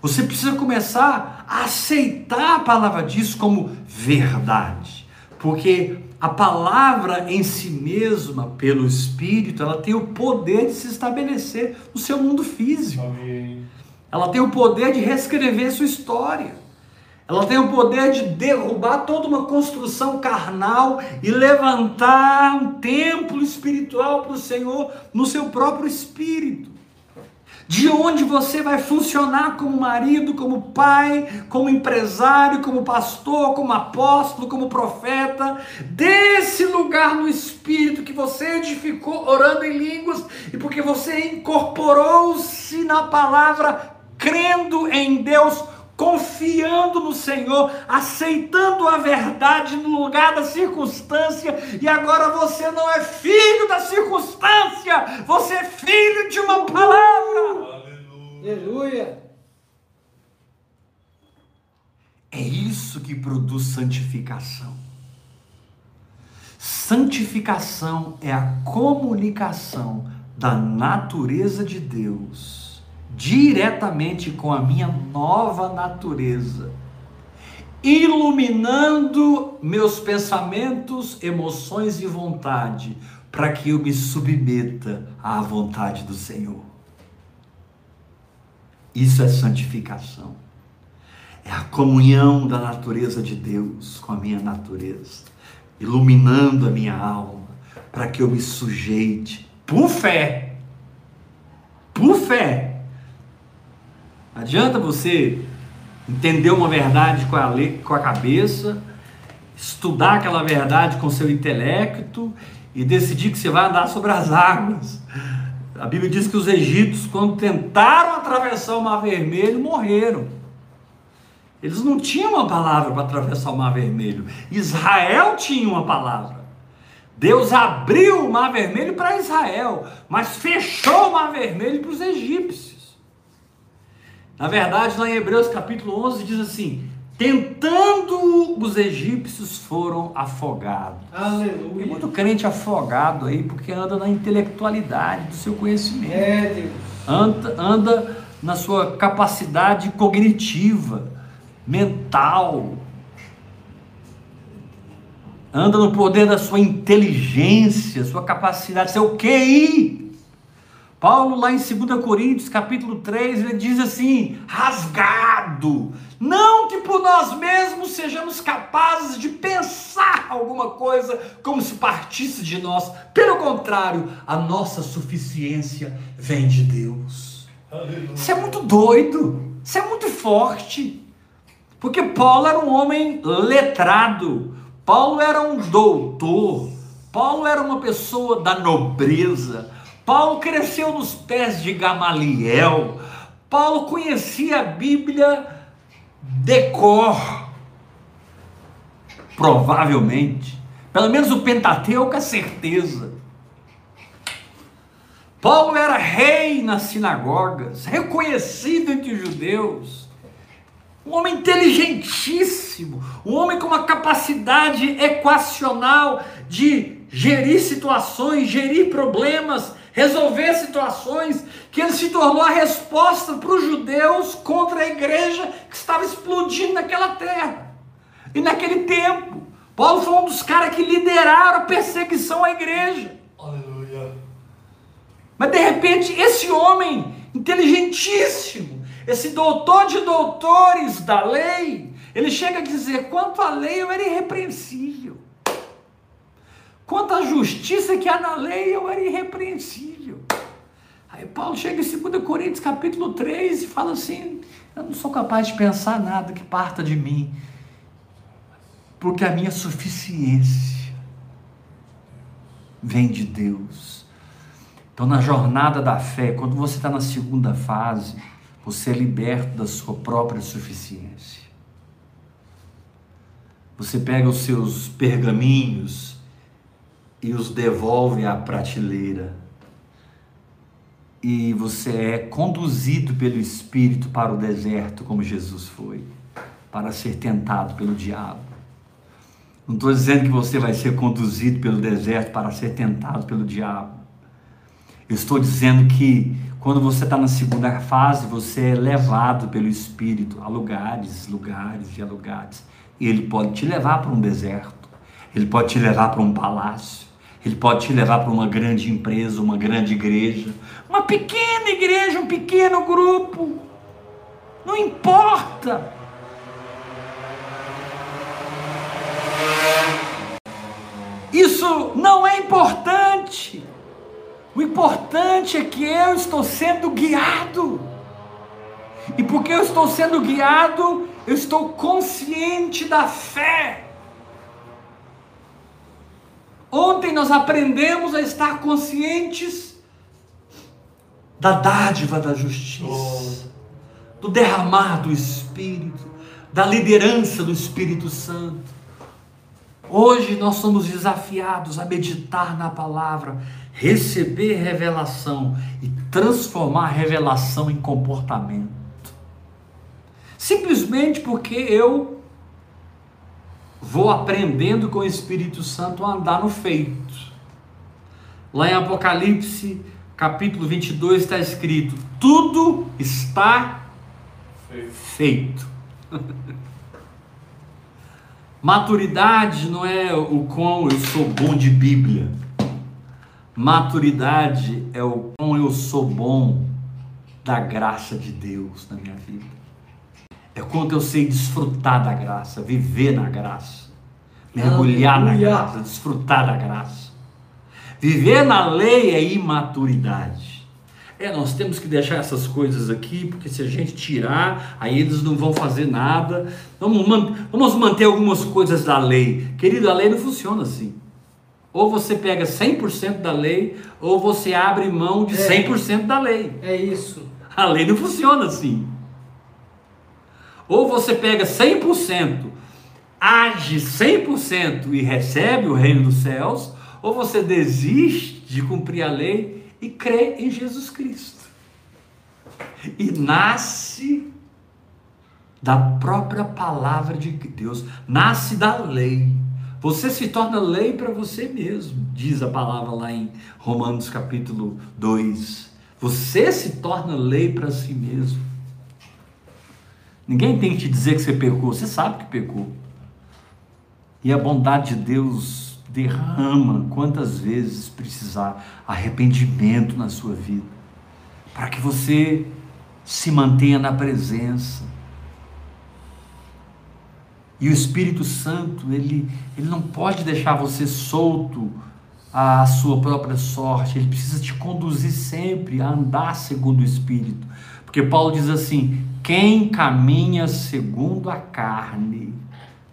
A: Você precisa começar a aceitar a palavra diz como verdade. Porque a palavra em si mesma, pelo Espírito, ela tem o poder de se estabelecer no seu mundo físico.
B: Amém.
A: Ela tem o poder de reescrever sua história. Ela tem o poder de derrubar toda uma construção carnal e levantar um templo espiritual para o Senhor no seu próprio espírito. De onde você vai funcionar como marido, como pai, como empresário, como pastor, como apóstolo, como profeta, desse lugar no espírito que você edificou orando em línguas e porque você incorporou-se na palavra, crendo em Deus confiando no Senhor, aceitando a verdade no lugar da circunstância, e agora você não é filho da circunstância, você é filho de uma palavra.
C: Aleluia.
A: É isso que produz santificação. Santificação é a comunicação da natureza de Deus diretamente com a minha nova natureza, iluminando meus pensamentos, emoções e vontade, para que eu me submeta à vontade do Senhor. Isso é santificação. É a comunhão da natureza de Deus com a minha natureza, iluminando a minha alma, para que eu me sujeite por fé. Por fé Adianta você entender uma verdade com a, com a cabeça, estudar aquela verdade com seu intelecto e decidir que você vai andar sobre as águas. A Bíblia diz que os egípcios, quando tentaram atravessar o Mar Vermelho, morreram. Eles não tinham uma palavra para atravessar o Mar Vermelho. Israel tinha uma palavra. Deus abriu o Mar Vermelho para Israel, mas fechou o Mar Vermelho para os egípcios. Na verdade, lá em Hebreus capítulo 11 diz assim: tentando os egípcios foram afogados.
C: Aleluia.
A: Tem muito crente afogado aí porque anda na intelectualidade do seu conhecimento.
C: É, Deus.
A: Anda, anda na sua capacidade cognitiva, mental. Anda no poder da sua inteligência, sua capacidade, seu QI. Paulo, lá em 2 Coríntios, capítulo 3, ele diz assim: rasgado. Não que por nós mesmos sejamos capazes de pensar alguma coisa como se partisse de nós. Pelo contrário, a nossa suficiência vem de Deus. Aleluia. Isso é muito doido. Isso é muito forte. Porque Paulo era um homem letrado. Paulo era um doutor. Paulo era uma pessoa da nobreza. Paulo cresceu nos pés de Gamaliel. Paulo conhecia a Bíblia de cor. Provavelmente. Pelo menos o Pentateuco é certeza. Paulo era rei nas sinagogas, reconhecido entre os judeus. Um homem inteligentíssimo, um homem com uma capacidade equacional de gerir situações, gerir problemas, resolver situações, que ele se tornou a resposta para os judeus contra a igreja que estava explodindo naquela terra. E naquele tempo, Paulo foi um dos caras que lideraram a perseguição à igreja.
B: Aleluia.
A: Mas de repente, esse homem inteligentíssimo, esse doutor de doutores da lei, ele chega a dizer: quanto à lei eu era irrepreensível. Quanto à justiça que há na lei, eu era irrepreensível. Aí Paulo chega em 2 Coríntios capítulo 3 e fala assim: Eu não sou capaz de pensar nada que parta de mim, porque a minha suficiência vem de Deus. Então, na jornada da fé, quando você está na segunda fase, você é liberto da sua própria suficiência. Você pega os seus pergaminhos, e os devolve à prateleira. E você é conduzido pelo Espírito para o deserto, como Jesus foi, para ser tentado pelo diabo. Não estou dizendo que você vai ser conduzido pelo deserto para ser tentado pelo diabo. Eu estou dizendo que quando você está na segunda fase, você é levado pelo Espírito a lugares, lugares e a lugares. E ele pode te levar para um deserto, ele pode te levar para um palácio, ele pode te levar para uma grande empresa, uma grande igreja, uma pequena igreja, um pequeno grupo. Não importa. Isso não é importante. O importante é que eu estou sendo guiado. E porque eu estou sendo guiado, eu estou consciente da fé. Ontem nós aprendemos a estar conscientes da dádiva da justiça, do derramar do Espírito, da liderança do Espírito Santo. Hoje nós somos desafiados a meditar na palavra, receber revelação e transformar a revelação em comportamento. Simplesmente porque eu vou aprendendo com o Espírito Santo a andar no feito. Lá em Apocalipse, capítulo 22, está escrito: tudo está feito. Maturidade não é o quão eu sou bom de Bíblia. Maturidade é o quão eu sou bom da graça de Deus na minha vida. É quanto eu sei desfrutar da graça, viver na graça, mergulhar Aleluia. na graça, desfrutar da graça. Viver na lei é imaturidade. É, nós temos que deixar essas coisas aqui, porque se a gente tirar, aí eles não vão fazer nada. Vamos, vamos manter algumas coisas da lei. Querido, a lei não funciona assim. Ou você pega 100% da lei, ou você abre mão de é, 100% da lei.
C: É isso.
A: A lei não funciona assim. Ou você pega 100%, age 100% e recebe o reino dos céus, ou você desiste de cumprir a lei e crê em Jesus Cristo. E nasce da própria palavra de Deus, nasce da lei. Você se torna lei para você mesmo, diz a palavra lá em Romanos capítulo 2. Você se torna lei para si mesmo. Ninguém tem que te dizer que você pecou, você sabe que pecou. E a bondade de Deus derrama quantas vezes precisar arrependimento na sua vida, para que você se mantenha na presença. E o Espírito Santo, ele, ele não pode deixar você solto à sua própria sorte, ele precisa te conduzir sempre a andar segundo o Espírito. Porque Paulo diz assim: quem caminha segundo a carne,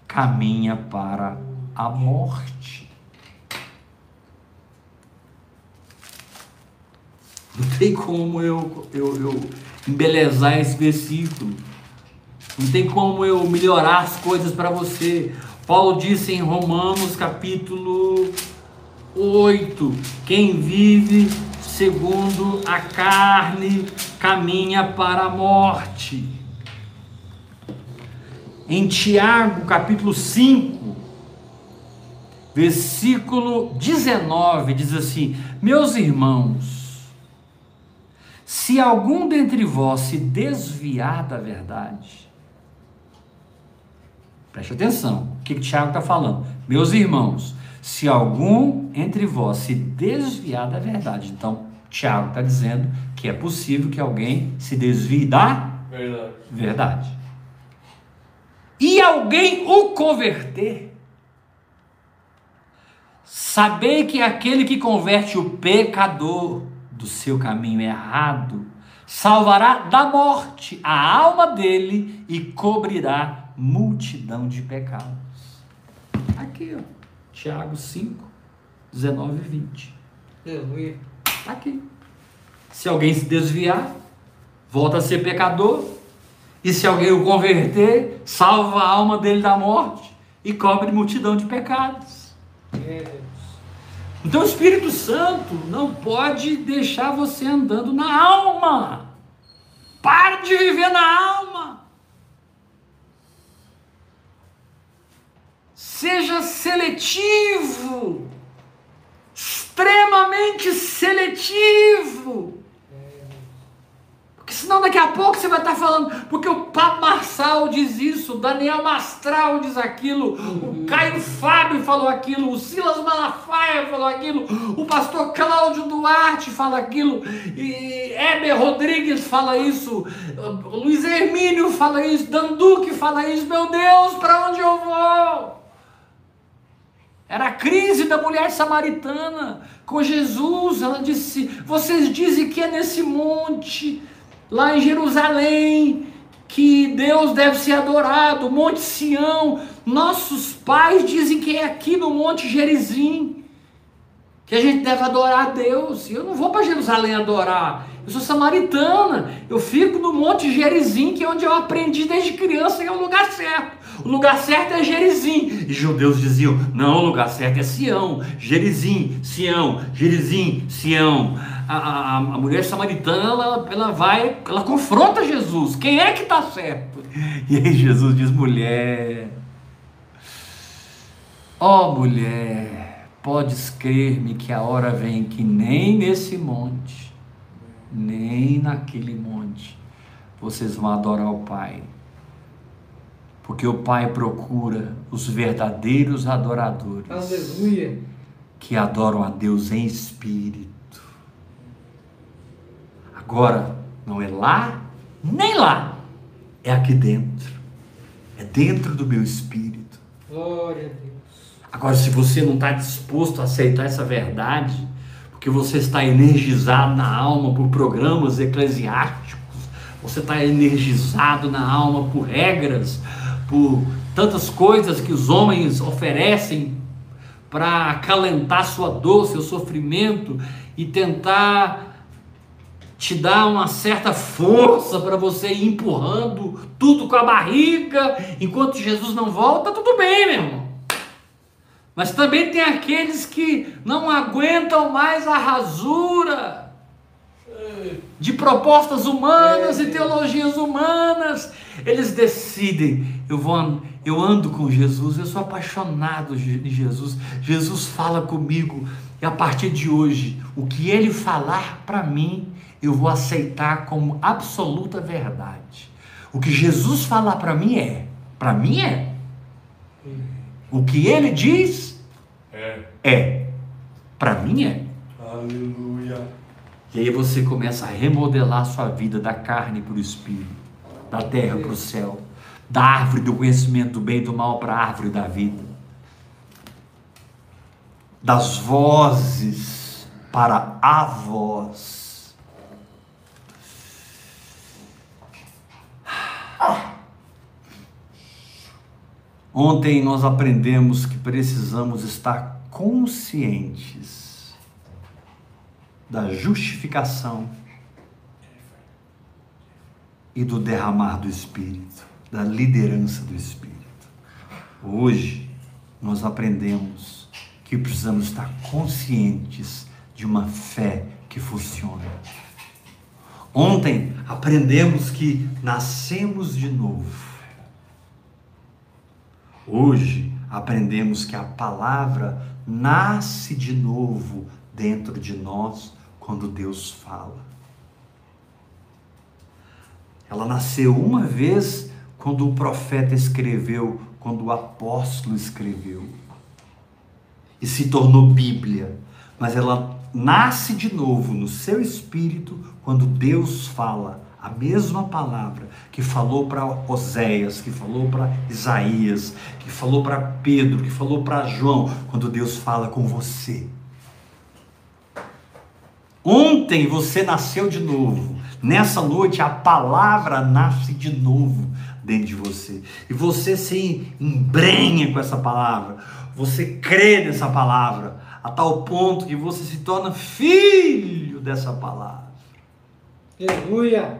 A: caminha para a morte. Não tem como eu, eu, eu embelezar esse versículo. Não tem como eu melhorar as coisas para você. Paulo disse em Romanos capítulo 8: quem vive segundo a carne caminha para a morte. Em Tiago capítulo 5, versículo 19, diz assim: Meus irmãos, se algum dentre vós se desviar da verdade, preste atenção, o que, que Tiago está falando? Meus irmãos, se algum entre vós se desviar da verdade, então Tiago está dizendo que é possível que alguém se desvie da verdade. verdade. E alguém o converter, sabei que aquele que converte o pecador do seu caminho errado, salvará da morte a alma dele e cobrirá multidão de pecados. Aqui, ó, Tiago 5, 19 e 20. Aleluia. Tá aqui. Se alguém se desviar, volta a ser pecador, e se alguém o converter, salva a alma dele da morte e cobre multidão de pecados. Então o Espírito Santo não pode deixar você andando na alma. Pare de viver na alma. Seja seletivo, extremamente seletivo. Porque senão daqui a pouco você vai estar falando, porque o Papo Marçal diz isso, o Daniel Mastral diz aquilo, o Caio Fábio falou aquilo, o Silas Malafaia falou aquilo, o pastor Cláudio Duarte fala aquilo, e Heber Rodrigues fala isso, Luiz Hermínio fala isso, Danduque fala isso, meu Deus, para onde eu vou? Era a crise da mulher samaritana com Jesus. Ela disse: Vocês dizem que é nesse monte, lá em Jerusalém, que Deus deve ser adorado, Monte Sião. Nossos pais dizem que é aqui no Monte Gerizim que a gente deve adorar a Deus. Eu não vou para Jerusalém adorar. Eu sou samaritana. Eu fico no Monte Gerizim, que é onde eu aprendi desde criança que é o lugar certo. O lugar certo é Gerizim. E judeus diziam: não, o lugar certo é Sião. Gerizim, Sião, Gerizim, Sião. A, a, a mulher samaritana, ela, ela vai, ela confronta Jesus. Quem é que está certo? E aí Jesus diz: mulher, ó oh, mulher, podes crer-me que a hora vem que nem nesse monte, nem naquele monte, vocês vão adorar o Pai porque o Pai procura os verdadeiros adoradores.
C: Aleluia.
A: Que adoram a Deus em espírito. Agora, não é lá, nem lá. É aqui dentro. É dentro do meu espírito.
C: Glória a Deus.
A: Agora, se você não está disposto a aceitar essa verdade, porque você está energizado na alma por programas eclesiásticos, você está energizado na alma por regras, por tantas coisas que os homens oferecem para acalentar sua dor, seu sofrimento e tentar te dar uma certa força para você ir empurrando tudo com a barriga enquanto Jesus não volta, tudo bem, meu irmão. Mas também tem aqueles que não aguentam mais a rasura de propostas humanas e teologias humanas. Eles decidem, eu vou eu ando com Jesus, eu sou apaixonado de Jesus. Jesus fala comigo e a partir de hoje, o que ele falar para mim, eu vou aceitar como absoluta verdade. O que Jesus falar para mim é, para mim é. O que ele diz
B: É.
A: é. Para mim é.
B: Aleluia.
A: E aí você começa a remodelar sua vida da carne para o espírito, da terra para o céu, da árvore do conhecimento do bem e do mal para a árvore da vida, das vozes para a voz. Ontem nós aprendemos que precisamos estar conscientes da justificação e do derramar do Espírito, da liderança do Espírito. Hoje nós aprendemos que precisamos estar conscientes de uma fé que funciona. Ontem aprendemos que nascemos de novo. Hoje aprendemos que a palavra nasce de novo dentro de nós quando Deus fala. Ela nasceu uma vez quando o profeta escreveu, quando o apóstolo escreveu. E se tornou Bíblia. Mas ela nasce de novo no seu espírito quando Deus fala a mesma palavra que falou para Oséias, que falou para Isaías, que falou para Pedro, que falou para João, quando Deus fala com você. Ontem você nasceu de novo. Nessa noite a palavra nasce de novo dentro de você. E você se embrenha com essa palavra. Você crê nessa palavra a tal ponto que você se torna filho dessa palavra.
C: Aleluia.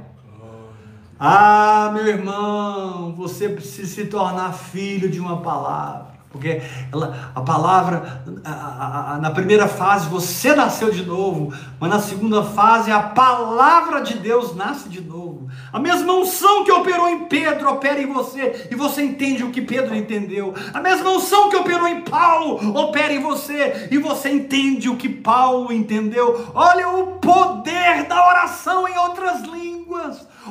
A: Ah, meu irmão, você precisa se tornar filho de uma palavra. Porque ela, a palavra, a, a, a, na primeira fase você nasceu de novo, mas na segunda fase a palavra de Deus nasce de novo. A mesma unção que operou em Pedro opera em você e você entende o que Pedro entendeu. A mesma unção que operou em Paulo opera em você e você entende o que Paulo entendeu. Olha o poder da oração em outras línguas.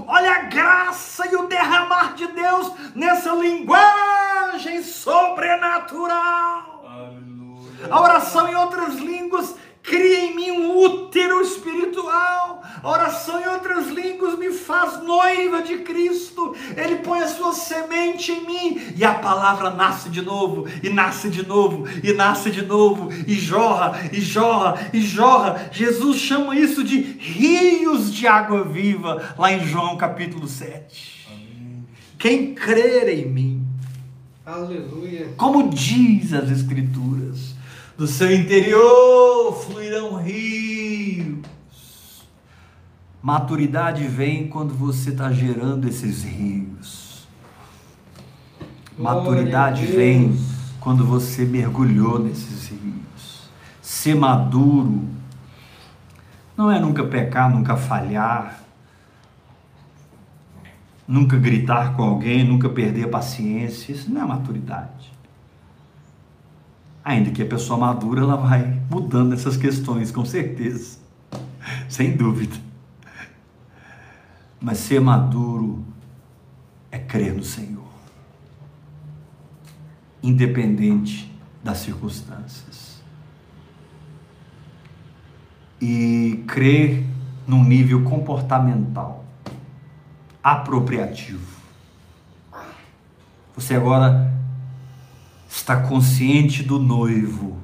A: Olha a graça e o derramar de Deus nessa linguagem sobrenatural.
B: Aleluia.
A: A oração em outras línguas cria em mim um útero espiritual. A oração em outras línguas me faz noiva de Cristo. Ele põe a sua semente em mim e a palavra nasce de novo, e nasce de novo, e nasce de novo, e jorra, e jorra, e jorra. Jesus chama isso de rios de água viva, lá em João capítulo 7. Quem crer em mim,
C: Aleluia.
A: como diz as Escrituras, do seu interior fluirão rios. Maturidade vem quando você está gerando esses rios. Maturidade vem quando você mergulhou nesses rios. Ser maduro não é nunca pecar, nunca falhar, nunca gritar com alguém, nunca perder a paciência. Isso não é maturidade. Ainda que a pessoa madura, ela vai mudando essas questões, com certeza. Sem dúvida. Mas ser maduro é crer no Senhor. Independente das circunstâncias. E crer num nível comportamental, apropriativo. Você agora está consciente do noivo.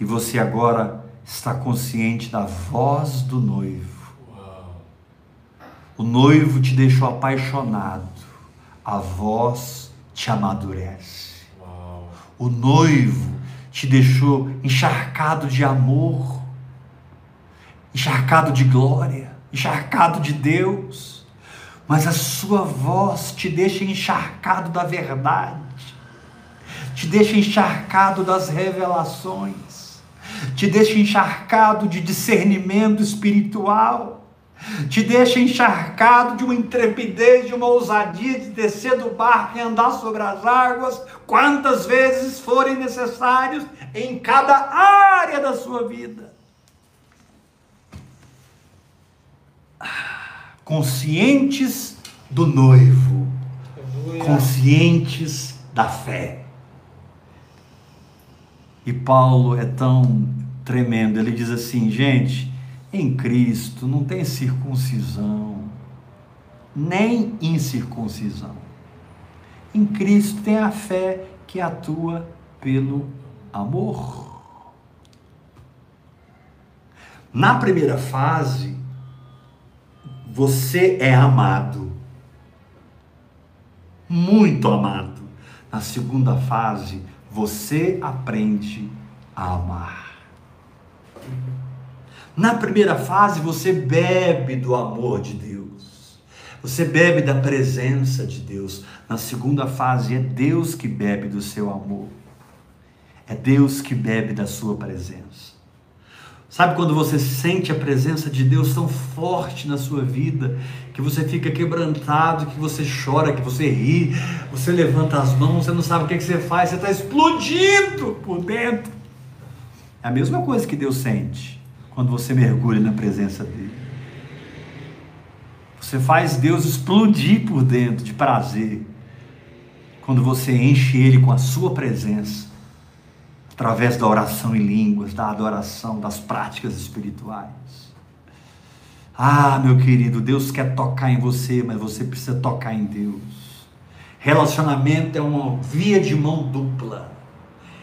A: E você agora está consciente da voz do noivo. O noivo te deixou apaixonado. A voz te amadurece. O noivo te deixou encharcado de amor, encharcado de glória, encharcado de Deus. Mas a sua voz te deixa encharcado da verdade, te deixa encharcado das revelações, te deixa encharcado de discernimento espiritual te deixa encharcado de uma intrepidez, de uma ousadia de descer do barco e andar sobre as águas, quantas vezes forem necessários em cada área da sua vida. Conscientes do noivo, conscientes da fé. E Paulo é tão tremendo, ele diz assim, gente, em Cristo não tem circuncisão, nem incircuncisão. Em Cristo tem a fé que atua pelo amor. Na primeira fase, você é amado, muito amado. Na segunda fase, você aprende a amar. Na primeira fase, você bebe do amor de Deus. Você bebe da presença de Deus. Na segunda fase, é Deus que bebe do seu amor. É Deus que bebe da sua presença. Sabe quando você sente a presença de Deus tão forte na sua vida, que você fica quebrantado, que você chora, que você ri, você levanta as mãos, você não sabe o que, que você faz, você está explodindo por dentro. É a mesma coisa que Deus sente quando você mergulha na presença dele. Você faz Deus explodir por dentro de prazer quando você enche ele com a sua presença, através da oração em línguas, da adoração, das práticas espirituais. Ah, meu querido, Deus quer tocar em você, mas você precisa tocar em Deus. Relacionamento é uma via de mão dupla.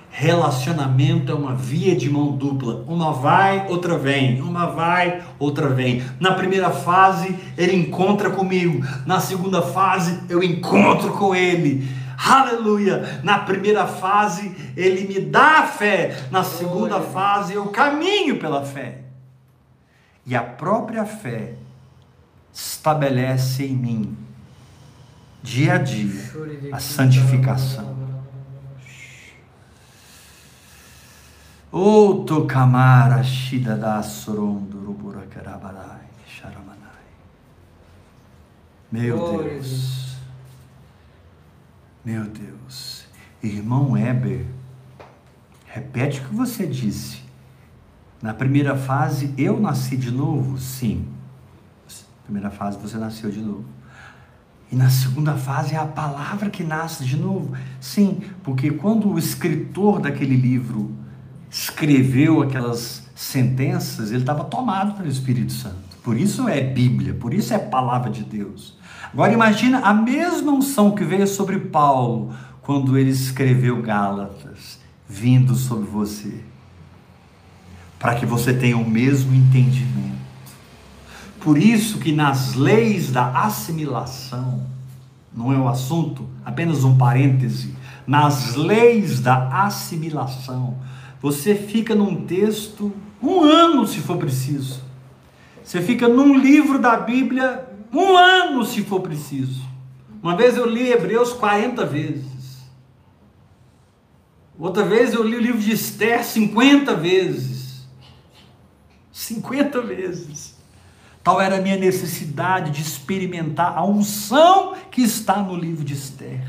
A: Relacionamento é uma via de mão dupla. Uma vai, outra vem. Uma vai, outra vem. Na primeira fase, ele encontra comigo. Na segunda fase, eu encontro com ele. Aleluia! Na primeira fase, ele me dá a fé. Na segunda
C: Glória.
A: fase, eu caminho pela fé. E a própria fé estabelece em mim, dia a dia, a santificação. O tokamara shida da. Meu Deus. Meu Deus. Irmão Heber, repete o que você disse. Na primeira fase, eu nasci de novo? Sim. Na primeira fase, você nasceu de novo. E na segunda fase é a palavra que nasce de novo. Sim, porque quando o escritor daquele livro escreveu aquelas sentenças, ele estava tomado pelo Espírito Santo. Por isso é Bíblia, por isso é palavra de Deus. Agora imagina a mesma unção que veio sobre Paulo quando ele escreveu Gálatas, vindo sobre você, para que você tenha o mesmo entendimento. Por isso que nas leis da assimilação, não é o assunto, apenas um parêntese, nas leis da assimilação, você fica num texto um ano se for preciso. Você fica num livro da Bíblia um ano se for preciso. Uma vez eu li Hebreus 40 vezes. Outra vez eu li o livro de Esther 50 vezes. 50 vezes. Tal era a minha necessidade de experimentar a unção que está no livro de Esther.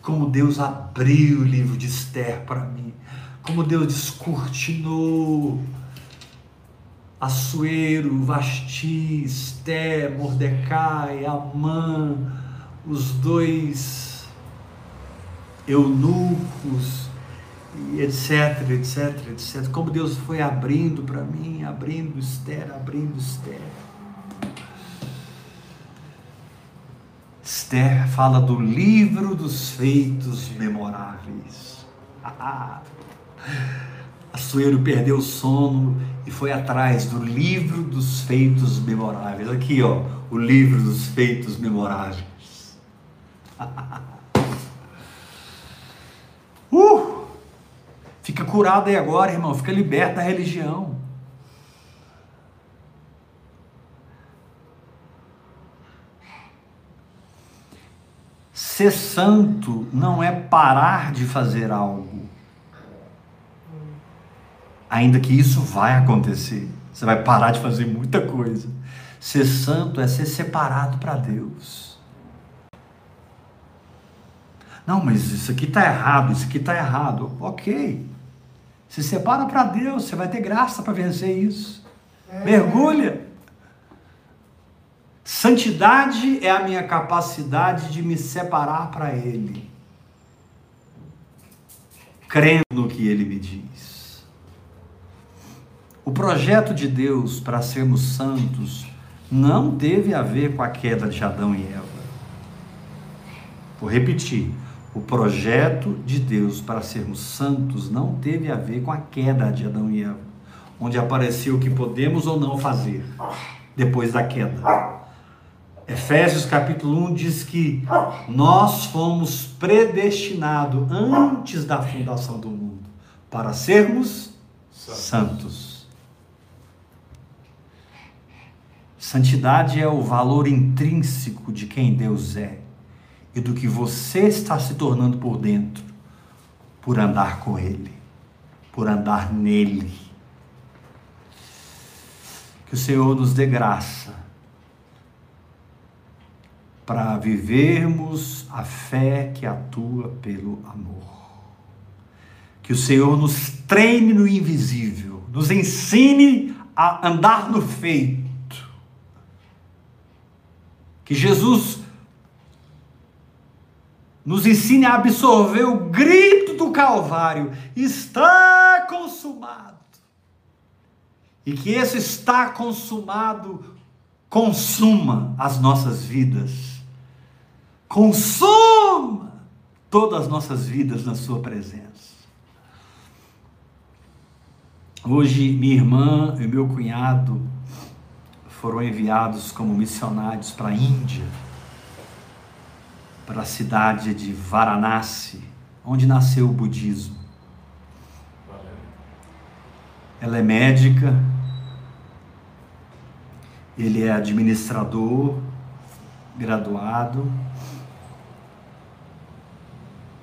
A: Como Deus abriu o livro de Esther para mim. Como Deus descortinou Assuero, Vasti, Esté, Mordecai, Amã, os dois eunucos, etc, etc, etc. Como Deus foi abrindo para mim, abrindo Esther, abrindo Esther. Esther fala do livro dos feitos memoráveis. Assuero perdeu o sono e foi atrás do livro dos feitos memoráveis. Aqui, ó, o livro dos feitos memoráveis. uh! Fica curado aí agora, irmão. Fica liberto da religião. Ser santo não é parar de fazer algo ainda que isso vai acontecer. Você vai parar de fazer muita coisa. Ser santo é ser separado para Deus. Não, mas isso aqui está errado, isso aqui está errado. Ok. Se separa para Deus, você vai ter graça para vencer isso. Mergulha. Santidade é a minha capacidade de me separar para Ele, crendo no que Ele me diz. O projeto de Deus para sermos santos não teve a ver com a queda de Adão e Eva. Vou repetir. O projeto de Deus para sermos santos não teve a ver com a queda de Adão e Eva, onde apareceu o que podemos ou não fazer depois da queda. Efésios capítulo 1 diz que nós fomos predestinados antes da fundação do mundo para sermos santos. Santidade é o valor intrínseco de quem Deus é e do que você está se tornando por dentro, por andar com Ele, por andar nele. Que o Senhor nos dê graça para vivermos a fé que atua pelo amor. Que o Senhor nos treine no invisível, nos ensine a andar no feito que Jesus nos ensine a absorver o grito do Calvário: está consumado. E que esse está consumado consuma as nossas vidas, consuma todas as nossas vidas na Sua presença. Hoje, minha irmã e meu cunhado foram enviados como missionários para a Índia, para a cidade de Varanasi, onde nasceu o budismo. Ela é médica, ele é administrador, graduado,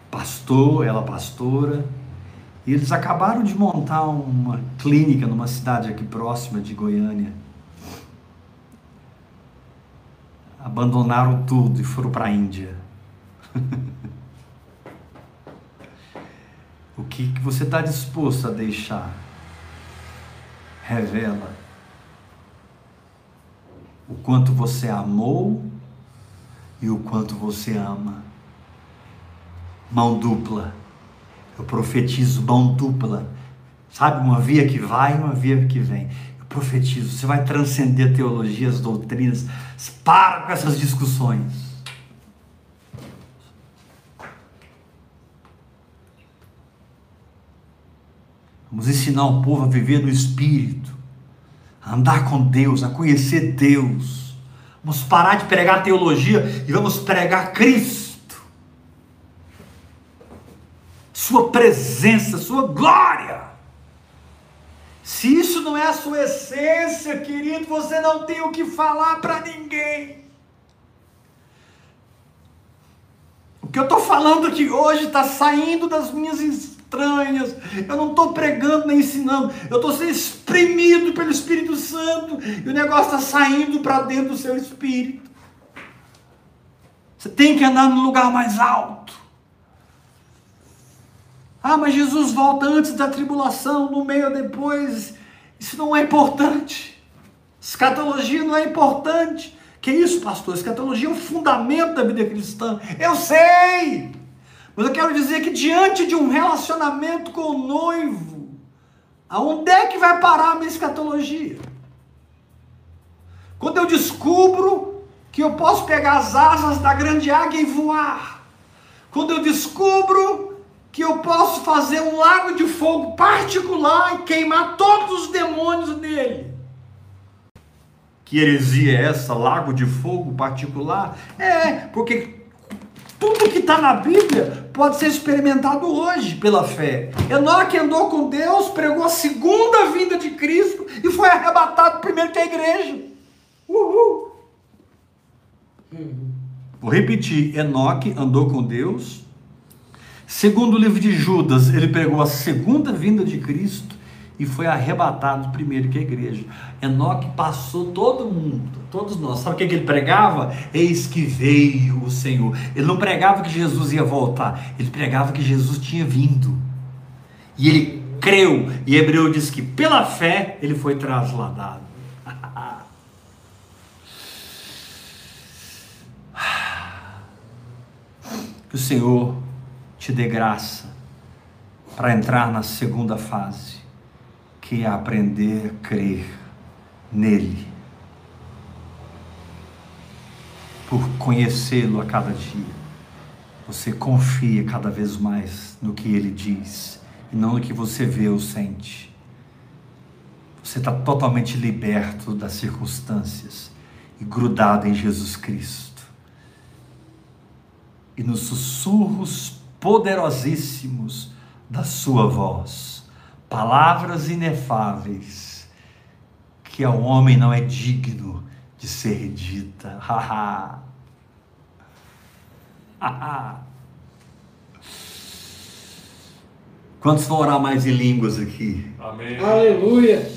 A: pastor, ela pastora, e eles acabaram de montar uma clínica numa cidade aqui próxima de Goiânia. Abandonaram tudo e foram para a Índia. o que, que você está disposto a deixar? Revela o quanto você amou e o quanto você ama. Mão dupla. Eu profetizo mão dupla Sabe, uma via que vai e uma via que vem. Profetizo, você vai transcender a teologia, as doutrinas. Para com essas discussões. Vamos ensinar o povo a viver no Espírito, a andar com Deus, a conhecer Deus. Vamos parar de pregar teologia e vamos pregar Cristo. Sua presença, Sua glória. Se isso não é a sua essência, querido, você não tem o que falar para ninguém. O que eu estou falando aqui hoje está saindo das minhas estranhas. Eu não estou pregando nem ensinando. Eu estou sendo exprimido pelo Espírito Santo. E o negócio está saindo para dentro do seu espírito. Você tem que andar no lugar mais alto. Ah, mas Jesus volta antes da tribulação, no meio depois. Isso não é importante. Escatologia não é importante. Que isso, pastor? Escatologia é o fundamento da vida cristã. Eu sei! Mas eu quero dizer que diante de um relacionamento com o noivo, aonde é que vai parar a minha escatologia? Quando eu descubro que eu posso pegar as asas da grande águia e voar. Quando eu descubro que eu posso fazer um lago de fogo particular e queimar todos os demônios nele. Que heresia é essa, lago de fogo particular? É, porque tudo que está na Bíblia pode ser experimentado hoje pela fé. Enoque andou com Deus, pregou a segunda vinda de Cristo e foi arrebatado primeiro que a igreja. Uhul! Vou repetir: Enoque andou com Deus. Segundo o livro de Judas, ele pregou a segunda vinda de Cristo e foi arrebatado primeiro que a igreja. Enoque passou todo mundo, todos nós. Sabe o que, ele pregava? Eis que veio o Senhor. Ele não pregava que Jesus ia voltar, ele pregava que Jesus tinha vindo. E ele creu, e Hebreu diz que pela fé ele foi trasladado. Que o Senhor te dê graça para entrar na segunda fase que é aprender a crer nele, por conhecê-lo a cada dia. Você confia cada vez mais no que ele diz e não no que você vê ou sente. Você está totalmente liberto das circunstâncias e grudado em Jesus Cristo. E nos sussurros poderosíssimos da sua voz palavras inefáveis que ao homem não é digno de ser dita. Haha. Quantos vão orar mais em línguas aqui?
B: Amém.
C: Aleluia.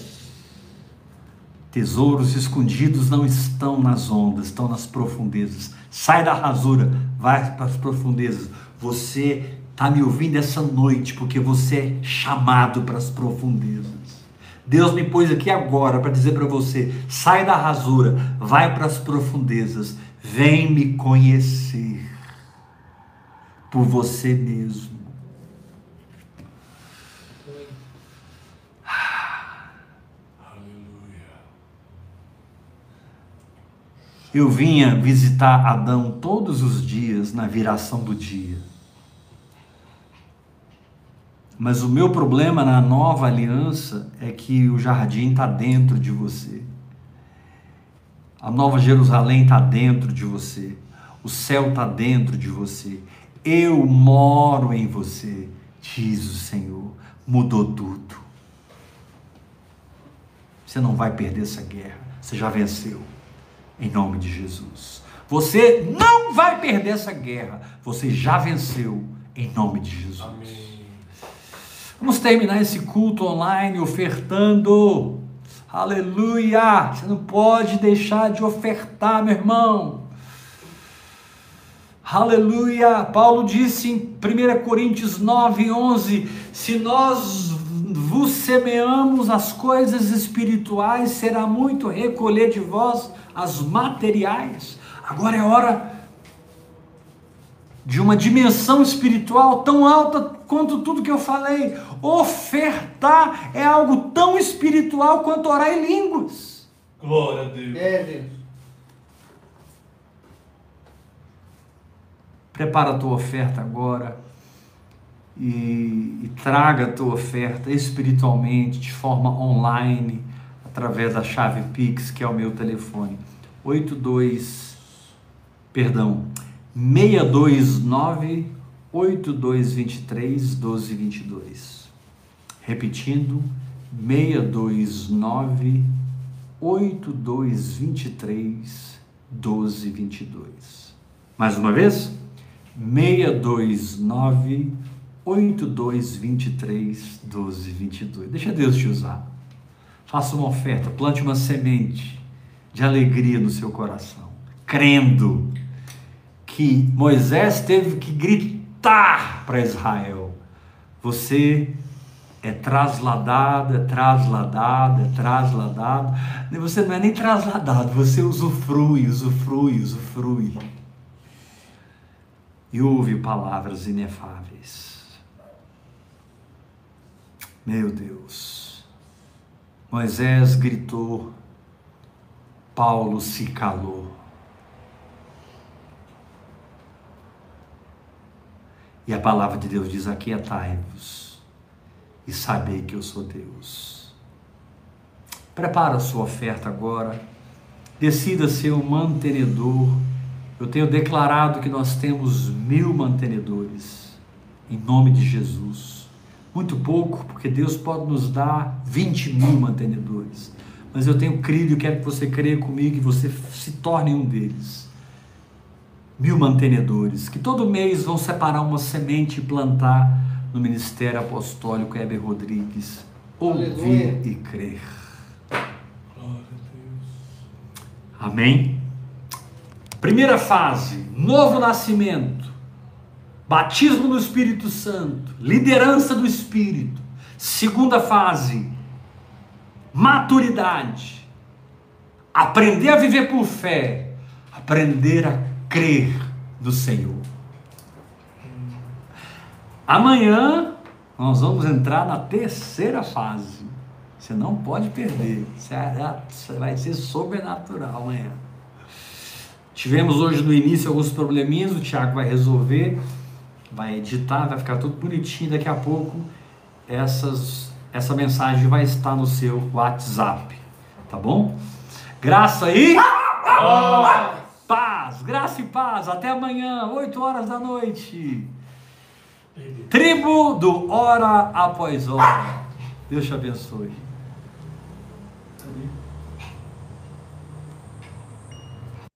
A: Tesouros escondidos não estão nas ondas, estão nas profundezas. Sai da rasura, vai para as profundezas. Você está me ouvindo essa noite porque você é chamado para as profundezas. Deus me pôs aqui agora para dizer para você: sai da rasura, vai para as profundezas, vem me conhecer por você mesmo. Eu vinha visitar Adão todos os dias na viração do dia. Mas o meu problema na nova aliança é que o jardim está dentro de você. A nova Jerusalém está dentro de você. O céu está dentro de você. Eu moro em você, diz o Senhor. Mudou tudo. Você não vai perder essa guerra. Você já venceu. Em nome de Jesus. Você não vai perder essa guerra. Você já venceu. Em nome de Jesus. Amém. Vamos terminar esse culto online ofertando. Aleluia! Você não pode deixar de ofertar, meu irmão. Aleluia! Paulo disse em 1 Coríntios 9, 11: Se nós vos semeamos as coisas espirituais, será muito recolher de vós as materiais. Agora é hora de uma dimensão espiritual tão alta quanto tudo que eu falei. Ofertar é algo tão espiritual quanto orar em línguas.
B: Glória a Deus.
C: É, Deus.
A: Prepara a tua oferta agora e, e traga a tua oferta espiritualmente, de forma online, através da chave Pix, que é o meu telefone. 82, perdão, 629 8223 1222. Repetindo, 629 8223 1222. Mais uma vez, 629 8223 1222. Deixa Deus te usar. Faça uma oferta, plante uma semente de alegria no seu coração, crendo que Moisés teve que gritar para Israel: Você é trasladado, é trasladado, é trasladado. Você não é nem trasladado, você usufrui, usufrui, usufrui. E ouve palavras inefáveis. Meu Deus. Moisés gritou, Paulo se calou. E a palavra de Deus diz: Aquietai-vos e sabei que eu sou Deus. Prepara a sua oferta agora. Decida ser o mantenedor. Eu tenho declarado que nós temos mil mantenedores, em nome de Jesus. Muito pouco, porque Deus pode nos dar 20 mil mantenedores. Mas eu tenho crido e quero que você creia comigo e você se torne um deles. Mil mantenedores, que todo mês vão separar uma semente e plantar no Ministério Apostólico Heber Rodrigues. Ouvir
C: Aleluia.
A: e crer.
B: Glória a Deus.
A: Amém? Primeira fase, novo nascimento, batismo no Espírito Santo, liderança do Espírito. Segunda fase, maturidade, aprender a viver por fé, aprender a crer no Senhor. Amanhã nós vamos entrar na terceira fase. Você não pode perder. Você vai ser sobrenatural amanhã. Tivemos hoje no início alguns probleminhas, o Tiago vai resolver, vai editar, vai ficar tudo bonitinho. Daqui a pouco essas, essa mensagem vai estar no seu WhatsApp, tá bom? Graça aí, paz, graça e paz. Até amanhã, 8 horas da noite. Tribo do Hora Após Hora. Deus te abençoe.